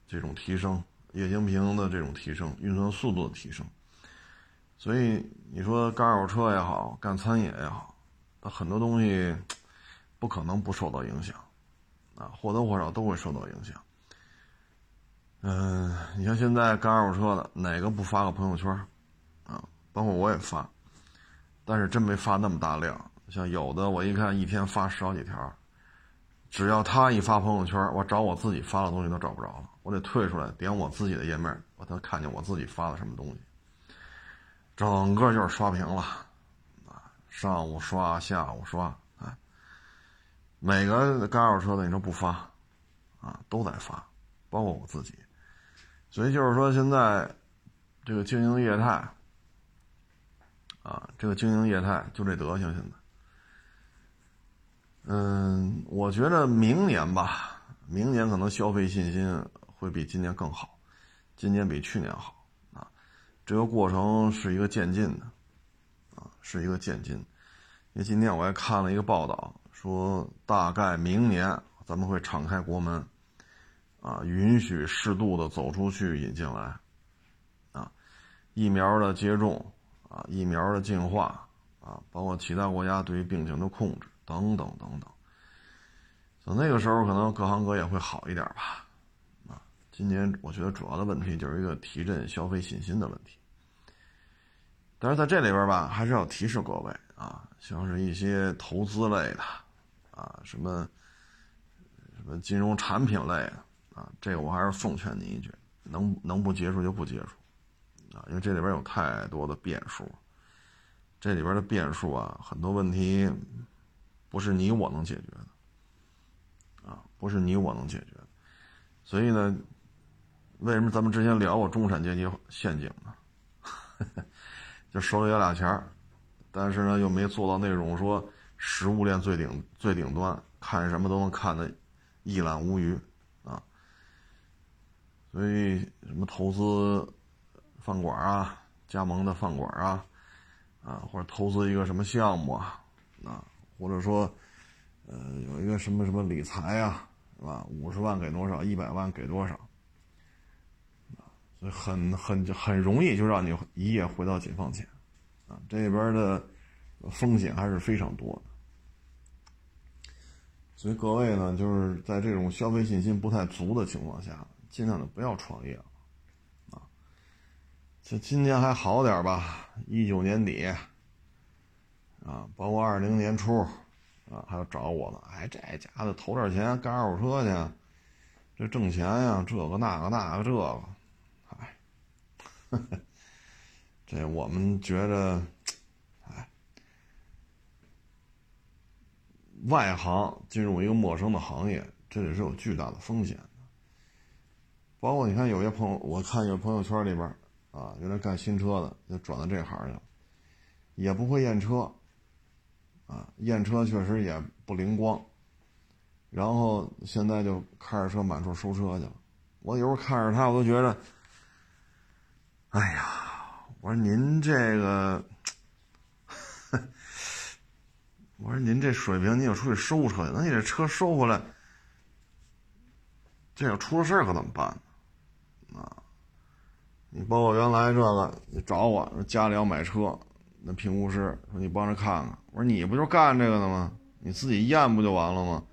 Speaker 1: 这种提升，液晶屏的这种提升，运算速度的提升，所以你说干二手车也好，干餐饮也好，它很多东西不可能不受到影响啊，或多或少都会受到影响。嗯，你像现在干二手车的，哪个不发个朋友圈？啊，包括我也发，但是真没发那么大量。像有的我一看一天发十好几条，只要他一发朋友圈，我找我自己发的东西都找不着了，我得退出来点我自己的页面，我才看见我自己发的什么东西。整个就是刷屏了，啊，上午刷，下午刷，啊，每个干二手车的你说不发，啊，都在发，包括我自己。所以就是说，现在这个经营业态，啊，这个经营业态就这德行，现在。嗯，我觉得明年吧，明年可能消费信心会比今年更好，今年比去年好。这个过程是一个渐进的，啊，是一个渐进。因为今天我还看了一个报道，说大概明年咱们会敞开国门，啊，允许适度的走出去引进来，啊，疫苗的接种，啊，疫苗的进化，啊，包括其他国家对于病情的控制等等等等。等那个时候，可能各行各业会好一点吧。今年我觉得主要的问题就是一个提振消费信心的问题，但是在这里边吧，还是要提示各位啊，像是一些投资类的，啊，什么什么金融产品类的啊，这个我还是奉劝你一句，能能不接触就不接触，啊，因为这里边有太多的变数，这里边的变数啊，很多问题不是你我能解决的，啊，不是你我能解决的，所以呢。为什么咱们之前聊过中产阶级陷阱呢？就手里有俩钱儿，但是呢又没做到那种说食物链最顶最顶端，看什么都能看得一览无余啊。所以什么投资饭馆啊，加盟的饭馆啊，啊或者投资一个什么项目啊，啊或者说呃有一个什么什么理财啊，是吧？五十万给多少，一百万给多少？所以很很很容易就让你一夜回到解放前，啊，这边的风险还是非常多的。所以各位呢，就是在这种消费信心不太足的情况下，尽量的不要创业了，啊。这今年还好点吧？一九年底，啊，包括二零年初，啊，还要找我呢。哎，这家伙投点钱干二手车去，这挣钱呀，这个那个那个这个。这我们觉着，哎，外行进入一个陌生的行业，这里是有巨大的风险的。包括你看，有些朋友，我看有朋友圈里边啊，原来干新车的，就转到这行去了，也不会验车，啊，验车确实也不灵光，然后现在就开着车满处收车去了。我有时候看着他，我都觉得。哎呀，我说您这个，我说您这水平，您就出去收车去，那你这车收回来，这要出了事儿可怎么办呢？啊，你包括原来这个，你找我家里要买车，那评估师说你帮着看看，我说你不就干这个的吗？你自己验不就完了吗？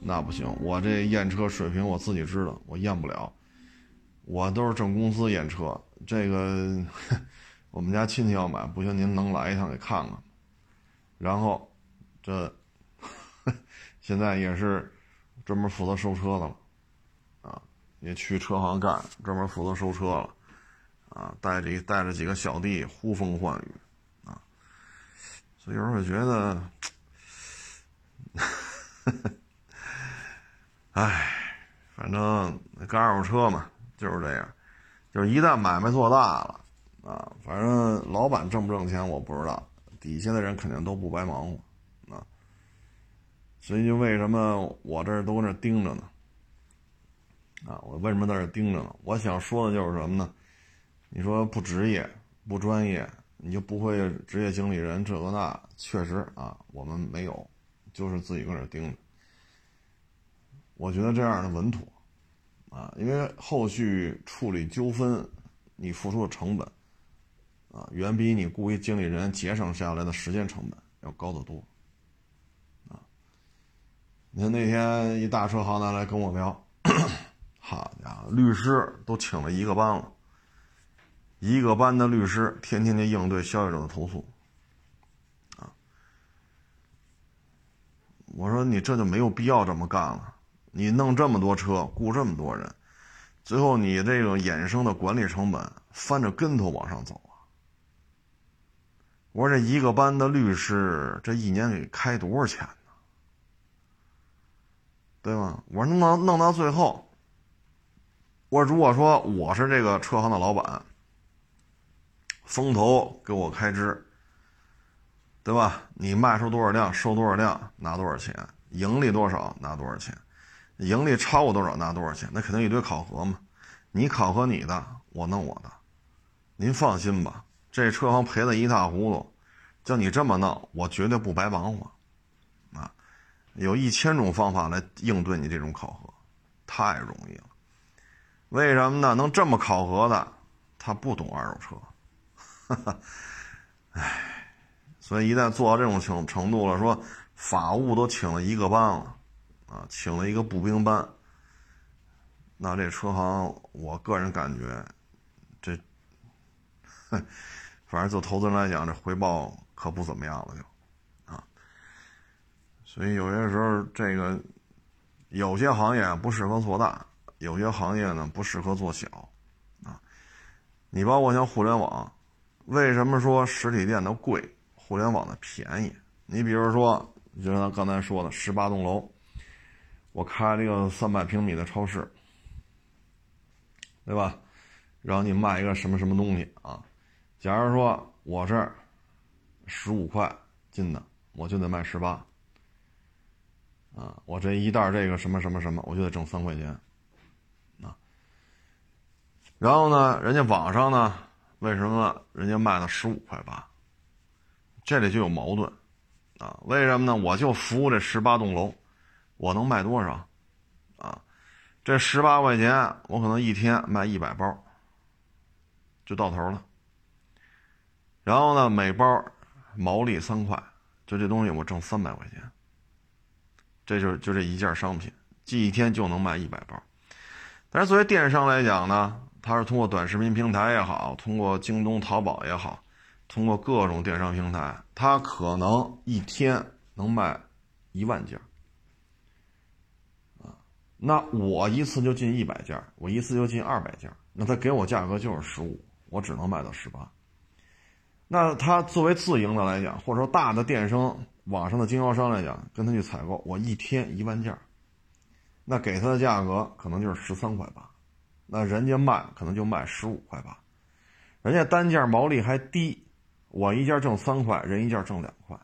Speaker 1: 那不行，我这验车水平我自己知道，我验不了，我都是正公司验车。这个 我们家亲戚要买，不行，您能来一趟给看看。然后这 现在也是专门负责收车的了，啊，也去车行干，专门负责收车了，啊，带着带着几个小弟呼风唤雨，啊，所以有时候觉得，哎，反正干二手车嘛，就是这样。就是一旦买卖做大了，啊，反正老板挣不挣钱我不知道，底下的人肯定都不白忙活，啊，所以就为什么我这都搁那盯着呢？啊，我为什么在这盯着呢？我想说的就是什么呢？你说不职业、不专业，你就不会职业经理人这个那，确实啊，我们没有，就是自己搁那盯着。我觉得这样的稳妥。啊，因为后续处理纠纷，你付出的成本，啊，远比你雇一经理人节省下来的时间成本要高得多。啊，你看那天一大车行的来跟我聊，好家伙，律师都请了一个班了，一个班的律师天天就应对消费者的投诉。啊，我说你这就没有必要这么干了，你弄这么多车，雇这么多人，最后你这个衍生的管理成本翻着跟头往上走啊！我说这一个班的律师，这一年给开多少钱呢？对吧？我说弄到弄到最后，我如果说我是这个车行的老板，风投给我开支。对吧？你卖出多少辆，收多少辆，拿多少钱？盈利多少，拿多少钱？盈利超过多少，拿多少钱？那肯定一堆考核嘛。你考核你的，我弄我的。您放心吧，这车行赔的一塌糊涂，叫你这么弄，我绝对不白忙活。啊，有一千种方法来应对你这种考核，太容易了。为什么呢？能这么考核的，他不懂二手车。哈哈，唉。所以一旦做到这种程程度了，说法务都请了一个班了，啊，请了一个步兵班，那这车行，我个人感觉，这，哼反正就投资人来讲，这回报可不怎么样了，就，啊，所以有些时候这个有些行业不适合做大，有些行业呢不适合做小，啊，你包括像互联网，为什么说实体店的贵？互联网的便宜，你比如说，就像刚才说的，十八栋楼，我开了一个三百平米的超市，对吧？然后你卖一个什么什么东西啊？假如说我这十五块进的，我就得卖十八，啊，我这一袋这个什么什么什么，我就得挣三块钱，啊。然后呢，人家网上呢，为什么人家卖了十五块八？这里就有矛盾，啊，为什么呢？我就服务这十八栋楼，我能卖多少？啊，这十八块钱，我可能一天卖一百包，就到头了。然后呢，每包毛利三块，就这东西我挣三百块钱。这就就这一件商品，这一天就能卖一百包。但是作为电商来讲呢，它是通过短视频平台也好，通过京东、淘宝也好。通过各种电商平台，它可能一天能卖一万件，那我一次就进一百件我一次就进二百件那他给我价格就是十五，我只能卖到十八。那他作为自营的来讲，或者说大的电商网上的经销商来讲，跟他去采购，我一天一万件那给他的价格可能就是十三块八，那人家卖可能就卖十五块八，人家单件毛利还低。我一件挣三块，人一件挣两块，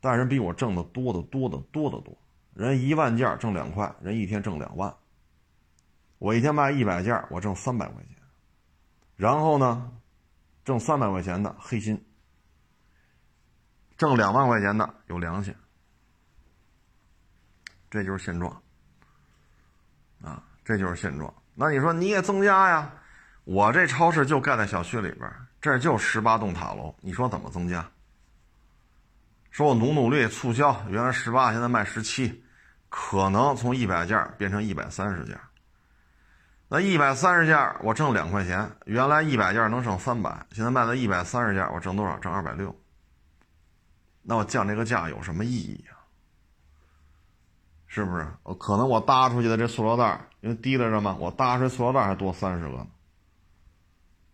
Speaker 1: 但是比我挣的多的多的多的多。人一万件挣两块，人一天挣两万。我一天卖一百件，我挣三百块钱。然后呢，挣三百块钱的黑心，挣两万块钱的有良心。这就是现状啊，这就是现状。那你说你也增加呀？我这超市就盖在小区里边。这就十八栋塔楼，你说怎么增加？说我努努力促销，原来十八，现在卖十七，可能从一百件变成一百三十件。那一百三十件我挣两块钱，原来一百件能挣三百，现在卖到一百三十件，我挣多少？挣二百六。那我降这个价有什么意义啊？是不是？可能我搭出去的这塑料袋，因为提溜着嘛，我搭出塑料袋还多三十个呢，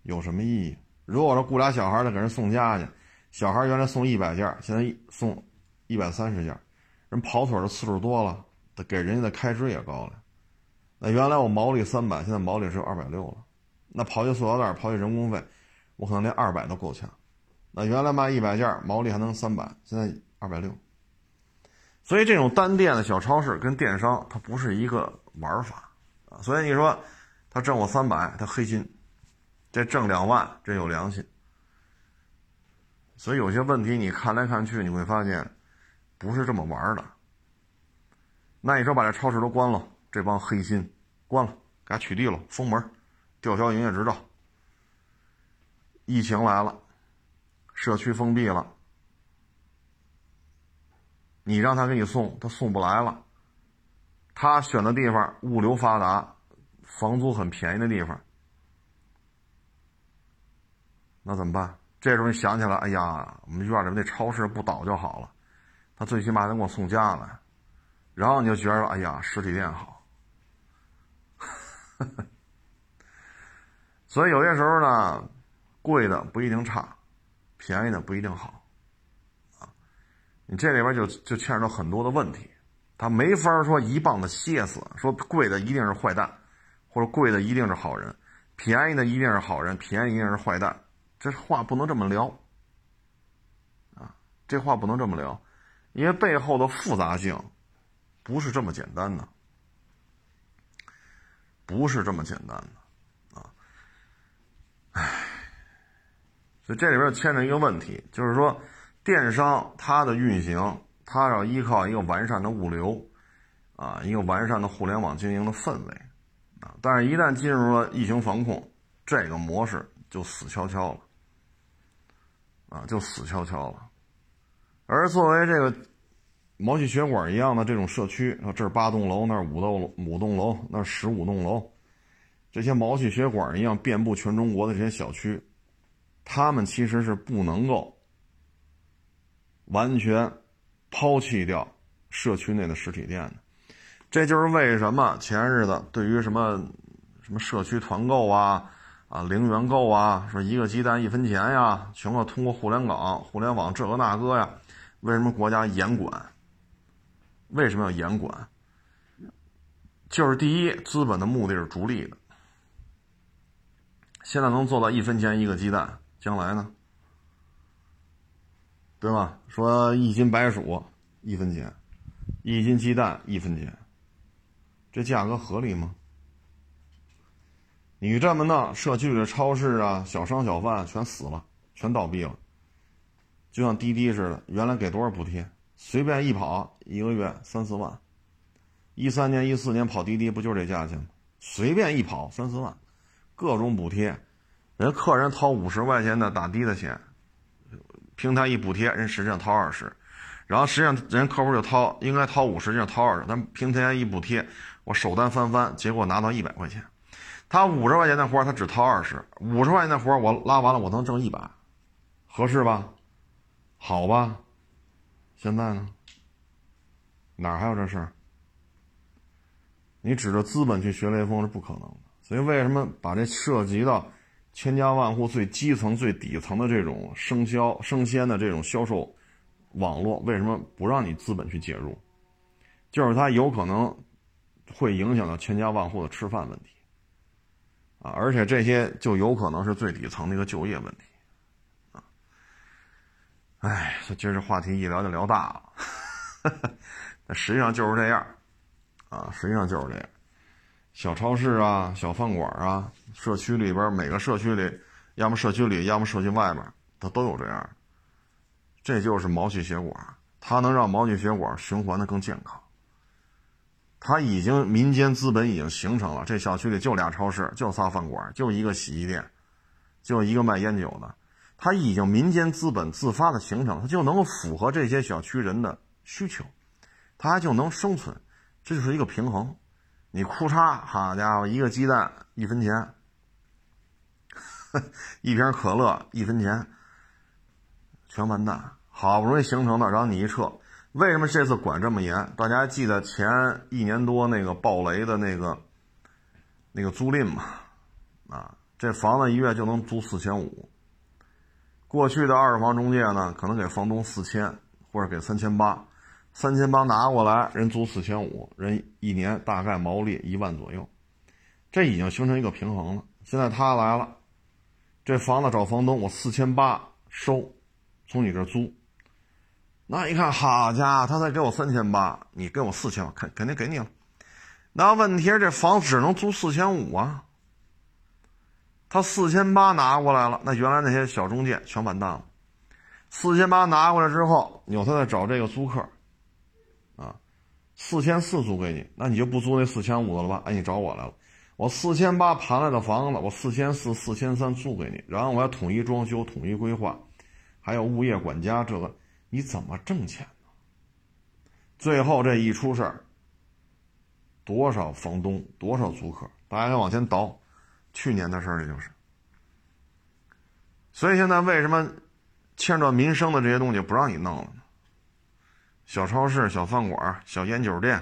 Speaker 1: 有什么意义？如果说雇俩小孩的给人送家去，小孩原来送一百件，现在送一百三十件，人跑腿的次数多了，给人家的开支也高了。那原来我毛利三百，现在毛利只有二百六了。那刨去塑料袋，刨去人工费，我可能连二百都够呛。那原来卖一百件，毛利还能三百，现在二百六。所以这种单店的小超市跟电商，它不是一个玩法啊。所以你说他挣我三百，他黑心。这挣两万，这有良心。所以有些问题你看来看去，你会发现不是这么玩的。那你说把这超市都关了，这帮黑心关了，给他取缔了，封门，吊销营业执照。疫情来了，社区封闭了，你让他给你送，他送不来了。他选的地方物流发达，房租很便宜的地方。那怎么办？这时候你想起来，哎呀，我们院里那超市不倒就好了，他最起码能给我送家来，然后你就觉得哎呀，实体店好。所以有些时候呢，贵的不一定差，便宜的不一定好，啊，你这里边就就牵扯到很多的问题，他没法说一棒子歇死，说贵的一定是坏蛋，或者贵的一定是好人，便宜的一定是好人，便宜一定是坏蛋，这话不能这么聊，啊，这话不能这么聊，因为背后的复杂性不是这么简单的，不是这么简单的。啊唉，所以这里边牵扯一个问题，就是说，电商它的运行，它要依靠一个完善的物流，啊，一个完善的互联网经营的氛围，啊，但是，一旦进入了疫情防控，这个模式就死翘翘了，啊，就死翘翘了。而作为这个毛细血管一样的这种社区，啊，这儿八栋楼，那儿五栋五栋楼，那儿十五栋楼。这些毛细血管一样遍布全中国的这些小区，他们其实是不能够完全抛弃掉社区内的实体店的。这就是为什么前日子对于什么什么社区团购啊、啊零元购啊，说一个鸡蛋一分钱呀，全靠通过互联网、互联网这个那个呀，为什么国家严管？为什么要严管？就是第一，资本的目的是逐利的。现在能做到一分钱一个鸡蛋，将来呢？对吧？说一斤白薯一分钱，一斤鸡蛋一分钱，这价格合理吗？你这么弄，社区里的超市啊、小商小贩全死了，全倒闭了。就像滴滴似的，原来给多少补贴？随便一跑，一个月三四万。一三年、一四年跑滴滴不就是这价钱吗？随便一跑三四万。各种补贴，人客人掏五十块钱的打的的钱，平台一补贴，人实际上掏二十，然后实际上人客户就掏应该掏五十，实际上掏二十，但平台一补贴，我首单翻番，结果拿到一百块钱。他五十块钱的活他只掏二十，五十块钱的活我拉完了，我能挣一百，合适吧？好吧？现在呢？哪还有这事儿？你指着资本去学雷锋是不可能的。所以，为什么把这涉及到千家万户最基层、最底层的这种生销生鲜的这种销售网络，为什么不让你资本去介入？就是它有可能会影响到千家万户的吃饭问题啊，而且这些就有可能是最底层的一个就业问题啊。哎，这今儿这话题一聊就聊大了，实际上就是这样啊，实际上就是这样。小超市啊，小饭馆啊，社区里边每个社区里，要么社区里，要么社区外边，它都有这样。这就是毛细血管，它能让毛细血管循环的更健康。它已经民间资本已经形成了，这小区里就俩超市，就仨饭馆，就一个洗衣店，就一个卖烟酒的，它已经民间资本自发的形成，它就能够符合这些小区人的需求，它就能生存，这就是一个平衡。你裤衩，好家伙，一个鸡蛋一分钱，一瓶可乐一分钱，全完蛋。好不容易形成的，然后你一撤，为什么这次管这么严？大家记得前一年多那个暴雷的那个那个租赁吗？啊，这房子一月就能租四千五。过去的二手房中介呢，可能给房东四千或者给三千八。三千八拿过来，人租四千五，人一年大概毛利一万左右，这已经形成一个平衡了。现在他来了，这房子找房东，我四千八收，从你这租。那一看，好家伙，他才给我三千八，你给我四千，肯肯定给你了。那问题是这房只能租四千五啊，他四千八拿过来了，那原来那些小中介全完蛋了。四千八拿过来之后，有他再找这个租客。四千四租给你，那你就不租那四千五的了吧？哎，你找我来了，我四千八盘来的房子，我四千四、四千三租给你，然后我要统一装修、统一规划，还有物业管家，这个你怎么挣钱呢？最后这一出事儿，多少房东、多少租客，大家再往前倒，去年的事儿，也就是。所以现在为什么牵扯民生的这些东西不让你弄了？小超市、小饭馆、小烟酒店，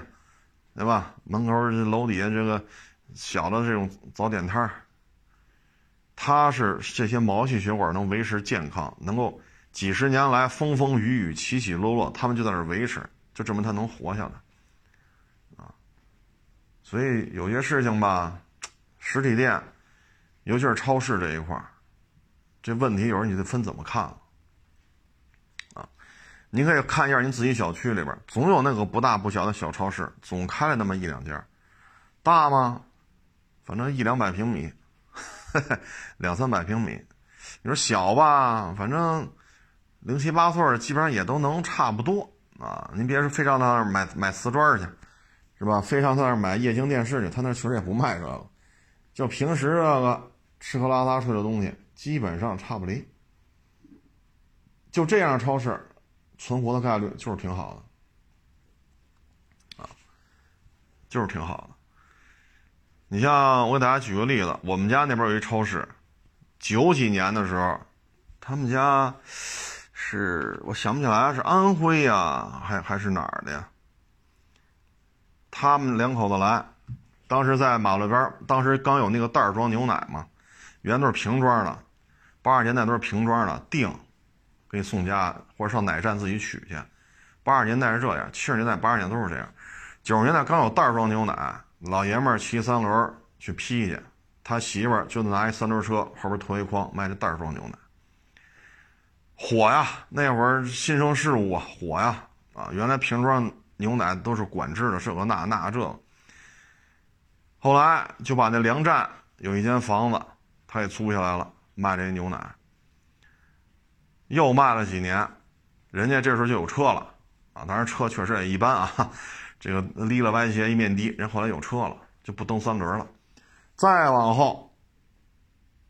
Speaker 1: 对吧？门口楼底下这个小的这种早点摊儿，它是这些毛细血管能维持健康，能够几十年来风风雨雨、起起落落，他们就在这维持，就证明它能活下来，啊。所以有些事情吧，实体店，尤其是超市这一块儿，这问题有时候你得分怎么看。您可以看一下您自己小区里边，总有那个不大不小的小超市，总开了那么一两家，大吗？反正一两百平米，两三百平米。你说小吧，反正零七八碎的，基本上也都能差不多啊。您别说非上他那儿买买瓷砖去，是吧？非上他那儿买液晶电视去，他那确实也不卖这个。就平时这个吃喝拉撒睡的东西，基本上差不离。就这样超市。存活的概率就是挺好的，啊，就是挺好的。你像我给大家举个例子，我们家那边有一超市，九几年的时候，他们家是我想不起来是安徽呀，还还是哪儿的呀？他们两口子来，当时在马路边，当时刚有那个袋装牛奶嘛，原来都是瓶装的，八十年代都是瓶装的，定。给你送家，或者上奶站自己取去。八十年代是这样，七十年代、八十年都是这样。九十年代刚有袋装牛奶，老爷们骑三轮去批去，他媳妇就拿一三轮车后边拖一筐卖这袋装牛奶，火呀！那会儿新生事物啊，火呀！啊，原来瓶装牛奶都是管制的，这个那那这。后来就把那粮站有一间房子，他也租下来了，卖这牛奶。又卖了几年，人家这时候就有车了啊！当然车确实也一般啊，这个离了歪斜一面低，人后来有车了，就不蹬三轮了。再往后，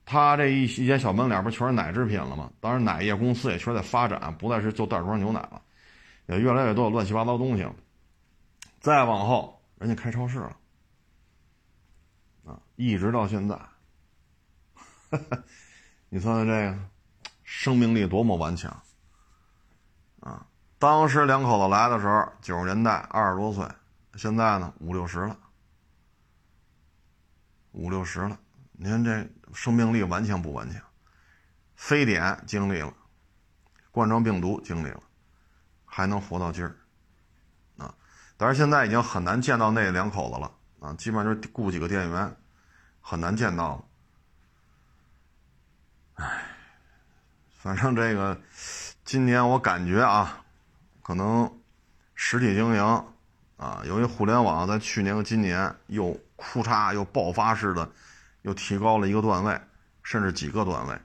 Speaker 1: 他这一一间小门脸不全是奶制品了吗？当然，奶业公司也确实在发展，不再是做袋装牛奶了，也越来越多乱七八糟东西了。再往后，人家开超市了啊，一直到现在，你算算这个。生命力多么顽强啊！当时两口子来的时候，九十年代二十多岁，现在呢五六十了，五六十了。你看这生命力顽强不顽强？非典经历了，冠状病毒经历了，还能活到今儿啊！但是现在已经很难见到那两口子了啊，基本上就是雇几个店员，很难见到了。唉。反正这个，今年我感觉啊，可能实体经营啊，由于互联网在去年和今年又库嚓又爆发式的又提高了一个段位，甚至几个段位。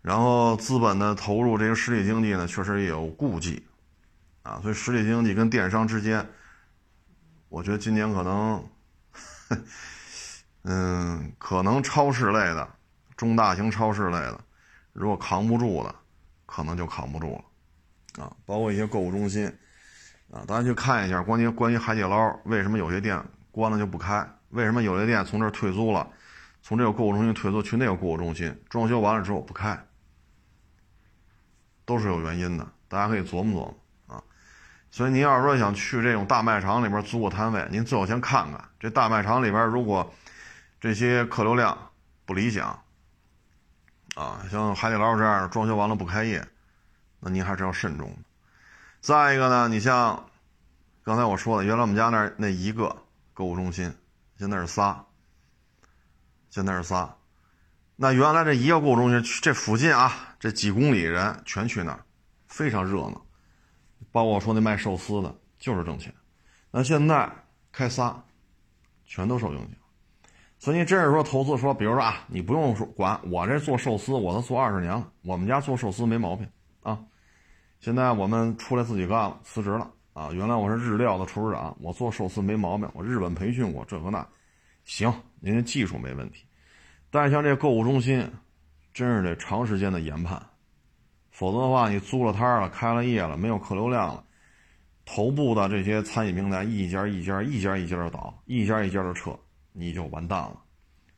Speaker 1: 然后资本的投入，这个实体经济呢，确实也有顾忌啊，所以实体经济跟电商之间，我觉得今年可能，嗯，可能超市类的中大型超市类的。如果扛不住的，可能就扛不住了，啊，包括一些购物中心，啊，大家去看一下，关于关于海底捞为什么有些店关了就不开，为什么有些店从这儿退租了，从这个购物中心退租去那个购物中心，装修完了之后不开，都是有原因的，大家可以琢磨琢磨啊。所以您要是说想去这种大卖场里边租个摊位，您最好先看看这大卖场里边如果这些客流量不理想。啊，像海底捞这样装修完了不开业，那您还是要慎重。再一个呢，你像刚才我说的，原来我们家那那一个购物中心，现在是仨，现在是仨。那原来这一个购物中心，这附近啊，这几公里人全去那儿，非常热闹。包括我说那卖寿司的，就是挣钱。那现在开仨，全都受影响。所以，真是说投资说，比如说啊，你不用说管我这做寿司，我都做二十年了，我们家做寿司没毛病啊。现在我们出来自己干了，辞职了啊。原来我是日料的厨师长，我做寿司没毛病，我日本培训过这个那，行，您的技术没问题。但是像这购物中心，真是得长时间的研判，否则的话，你租了摊了，开了业了，没有客流量了，头部的这些餐饮平台一家一家一家一家的倒，一家一家的撤。你就完蛋了，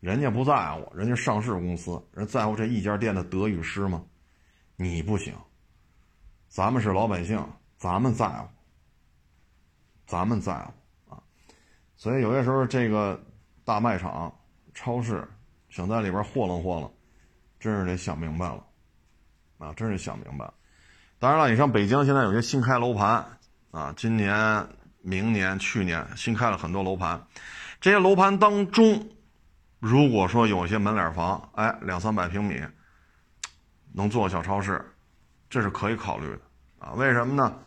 Speaker 1: 人家不在乎，人家上市公司，人在乎这一家店的得与失吗？你不行，咱们是老百姓，咱们在乎，咱们在乎啊。所以有些时候这个大卖场、超市想在里边霍楞霍楞，真是得想明白了啊，真是想明白。当然了，你像北京现在有些新开楼盘啊，今年、明年、去年新开了很多楼盘，这些楼盘当中，如果说有些门脸房，哎，两三百平米，能做小超市，这是可以考虑的啊。为什么呢？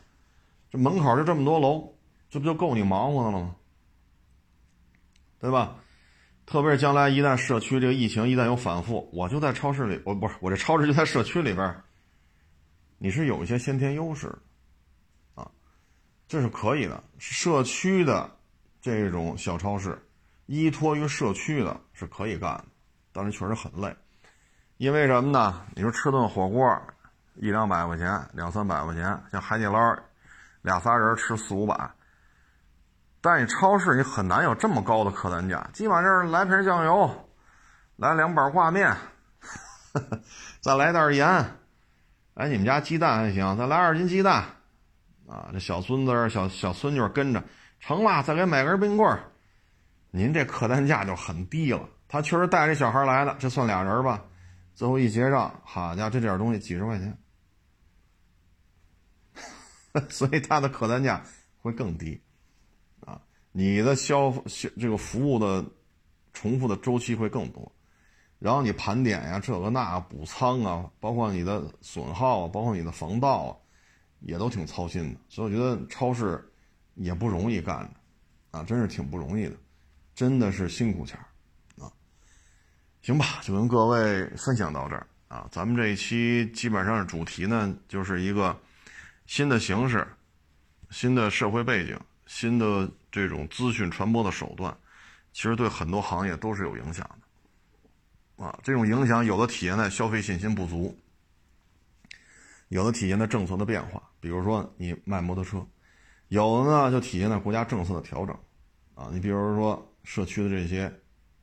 Speaker 1: 这门口就这么多楼，这不就够你忙活的了吗？对吧？特别是将来一旦社区这个疫情一旦有反复，我就在超市里，我不是我这超市就在社区里边。你是有一些先天优势，啊，这是可以的。社区的这种小超市，依托于社区的是可以干的，但是确实很累。因为什么呢？你说吃顿火锅一两百块钱，两三百块钱，像海底捞俩仨人吃四五百，但你超市你很难有这么高的客单价。基本上来瓶酱油，来两包挂面，再来袋盐。哎，你们家鸡蛋还行，再来二斤鸡蛋，啊，这小孙子、小小孙女跟着，成了，再给买根冰棍儿您这客单价就很低了。他确实带着小孩来的，这算俩人吧？最后一结账，好家伙，这点东西几十块钱，所以他的客单价会更低，啊，你的消消这个服务的重复的周期会更多。然后你盘点呀，这个那补仓啊，包括你的损耗啊，包括你的防盗啊，也都挺操心的。所以我觉得超市也不容易干的，啊，真是挺不容易的，真的是辛苦钱啊。行吧，就跟各位分享到这儿啊。咱们这一期基本上主题呢，就是一个新的形式、新的社会背景、新的这种资讯传播的手段，其实对很多行业都是有影响的。啊，这种影响有的体现在消费信心不足，有的体现在政策的变化，比如说你卖摩托车，有的呢就体现在国家政策的调整，啊，你比如说社区的这些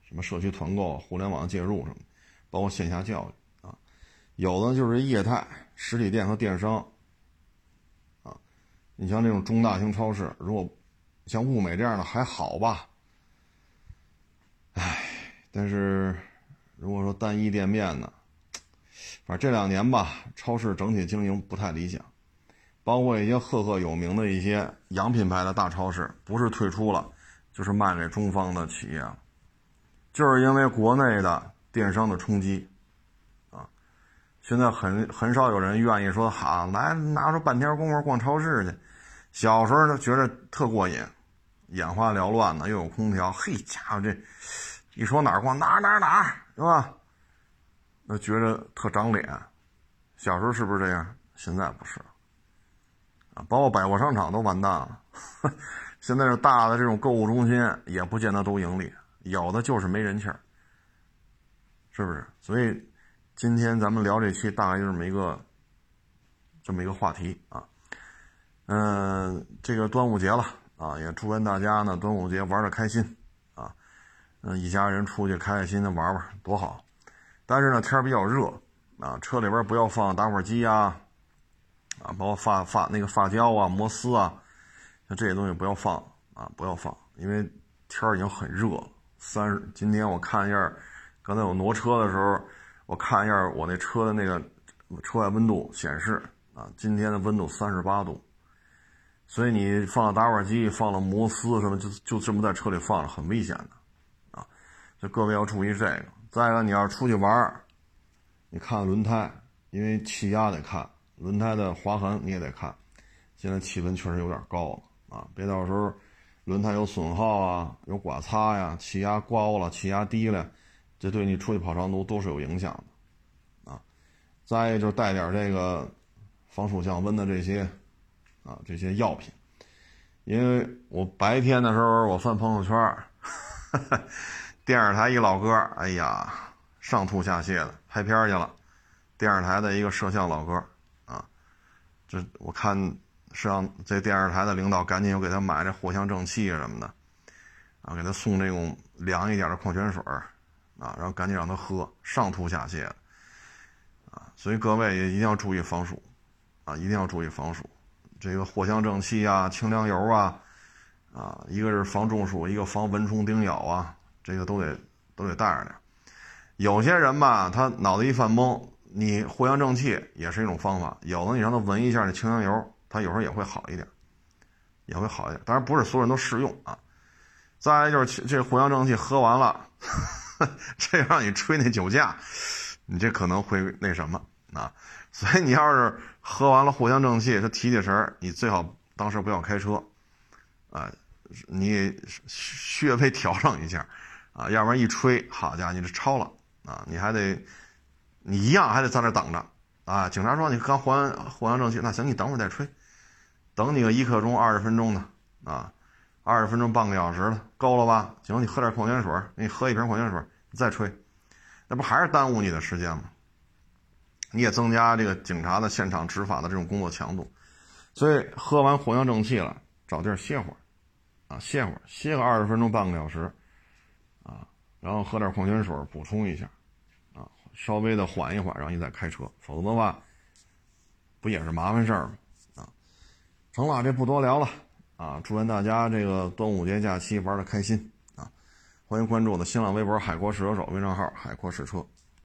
Speaker 1: 什么社区团购、互联网介入什么，包括线下教育。啊，有的就是业态，实体店和电商，啊，你像这种中大型超市，如果像物美这样的还好吧，唉，但是。如果说单一店面呢，反正这两年吧，超市整体经营不太理想，包括一些赫赫有名的一些洋品牌的大超市，不是退出了，就是卖给中方的企业了，就是因为国内的电商的冲击，啊，现在很很少有人愿意说好来拿出半天功夫逛超市去，小时候呢觉得特过瘾，眼花缭乱的，又有空调，嘿家伙这。一说哪儿逛哪儿哪儿哪儿是吧？那觉着特长脸。小时候是不是这样？现在不是，包括百货商场都完蛋了。现在是大的这种购物中心也不见得都盈利，有的就是没人气儿，是不是？所以今天咱们聊这期大概就这么一个这么一个话题啊。嗯，这个端午节了啊，也祝愿大家呢端午节玩的开心啊。嗯，一家人出去开开心心玩玩多好，但是呢天比较热啊，车里边不要放打火机啊，啊，包括发发那个发胶啊、摩丝啊，像这些东西不要放啊，不要放，因为天儿已经很热了。三十，今天我看一下，刚才我挪车的时候，我看一下我那车的那个车外温度显示啊，今天的温度三十八度，所以你放了打火机、放了摩丝什么，就就这么在车里放着，很危险的。啊就各位要注意这个。再一个，你要出去玩你看轮胎，因为气压得看，轮胎的划痕你也得看。现在气温确实有点高了啊，别到时候轮胎有损耗啊，有刮擦呀，气压高了，气压低了，这对你出去跑长途都是有影响的啊。再一个，就带点这个防暑降温的这些啊这些药品，因为我白天的时候我翻朋友圈。电视台一老哥，哎呀，上吐下泻的，拍片去了。电视台的一个摄像老哥，这我看是让这电视台的领导赶紧又给他买这藿香正气什么的，啊，给他送这种凉一点的矿泉水啊，然后赶紧让他喝，上吐下泻的，啊，所以各位也一定要注意防暑，啊，一定要注意防暑。这个藿香正气啊，清凉油啊，啊，一个是防中暑，一个防蚊虫叮咬啊，这个都得都得带着点。有些人吧，他脑子一犯懵，你藿香正气也是一种方法。有的你让他闻一下那清香油，他有时候也会好一点，也会好一点。当然不是所有人都适用啊。再来就是这藿香正气喝完了，这让你吹那酒驾，你这可能会那什么啊。所以你要是喝完了藿香正气，他提提神你最好当时不要开车，啊，你穴位调整一下，啊，要不然一吹，好家伙，你这超了啊！你还得，你一样还得在那等着啊。警察说你刚还藿香正气，那行，你等会儿再吹，等你个一刻钟、二十分钟的啊，二十分钟半个小时的，够了吧？行，你喝点矿泉水，给你喝一瓶矿泉水，你再吹，那不还是耽误你的时间吗？你也增加这个警察的现场执法的这种工作强度，所以喝完藿香正气了，找地儿歇会儿，啊，歇会儿，歇个二十分钟半个小时，啊，然后喝点矿泉水补充一下，稍微的缓一缓，然后你再开车，否则的话，不也是麻烦事儿吗？啊，成了，这不多聊了，啊，祝愿大家这个端午节假期玩的开心，啊，欢迎关注我的新浪微博“海阔试车手”微账号“海阔试车”。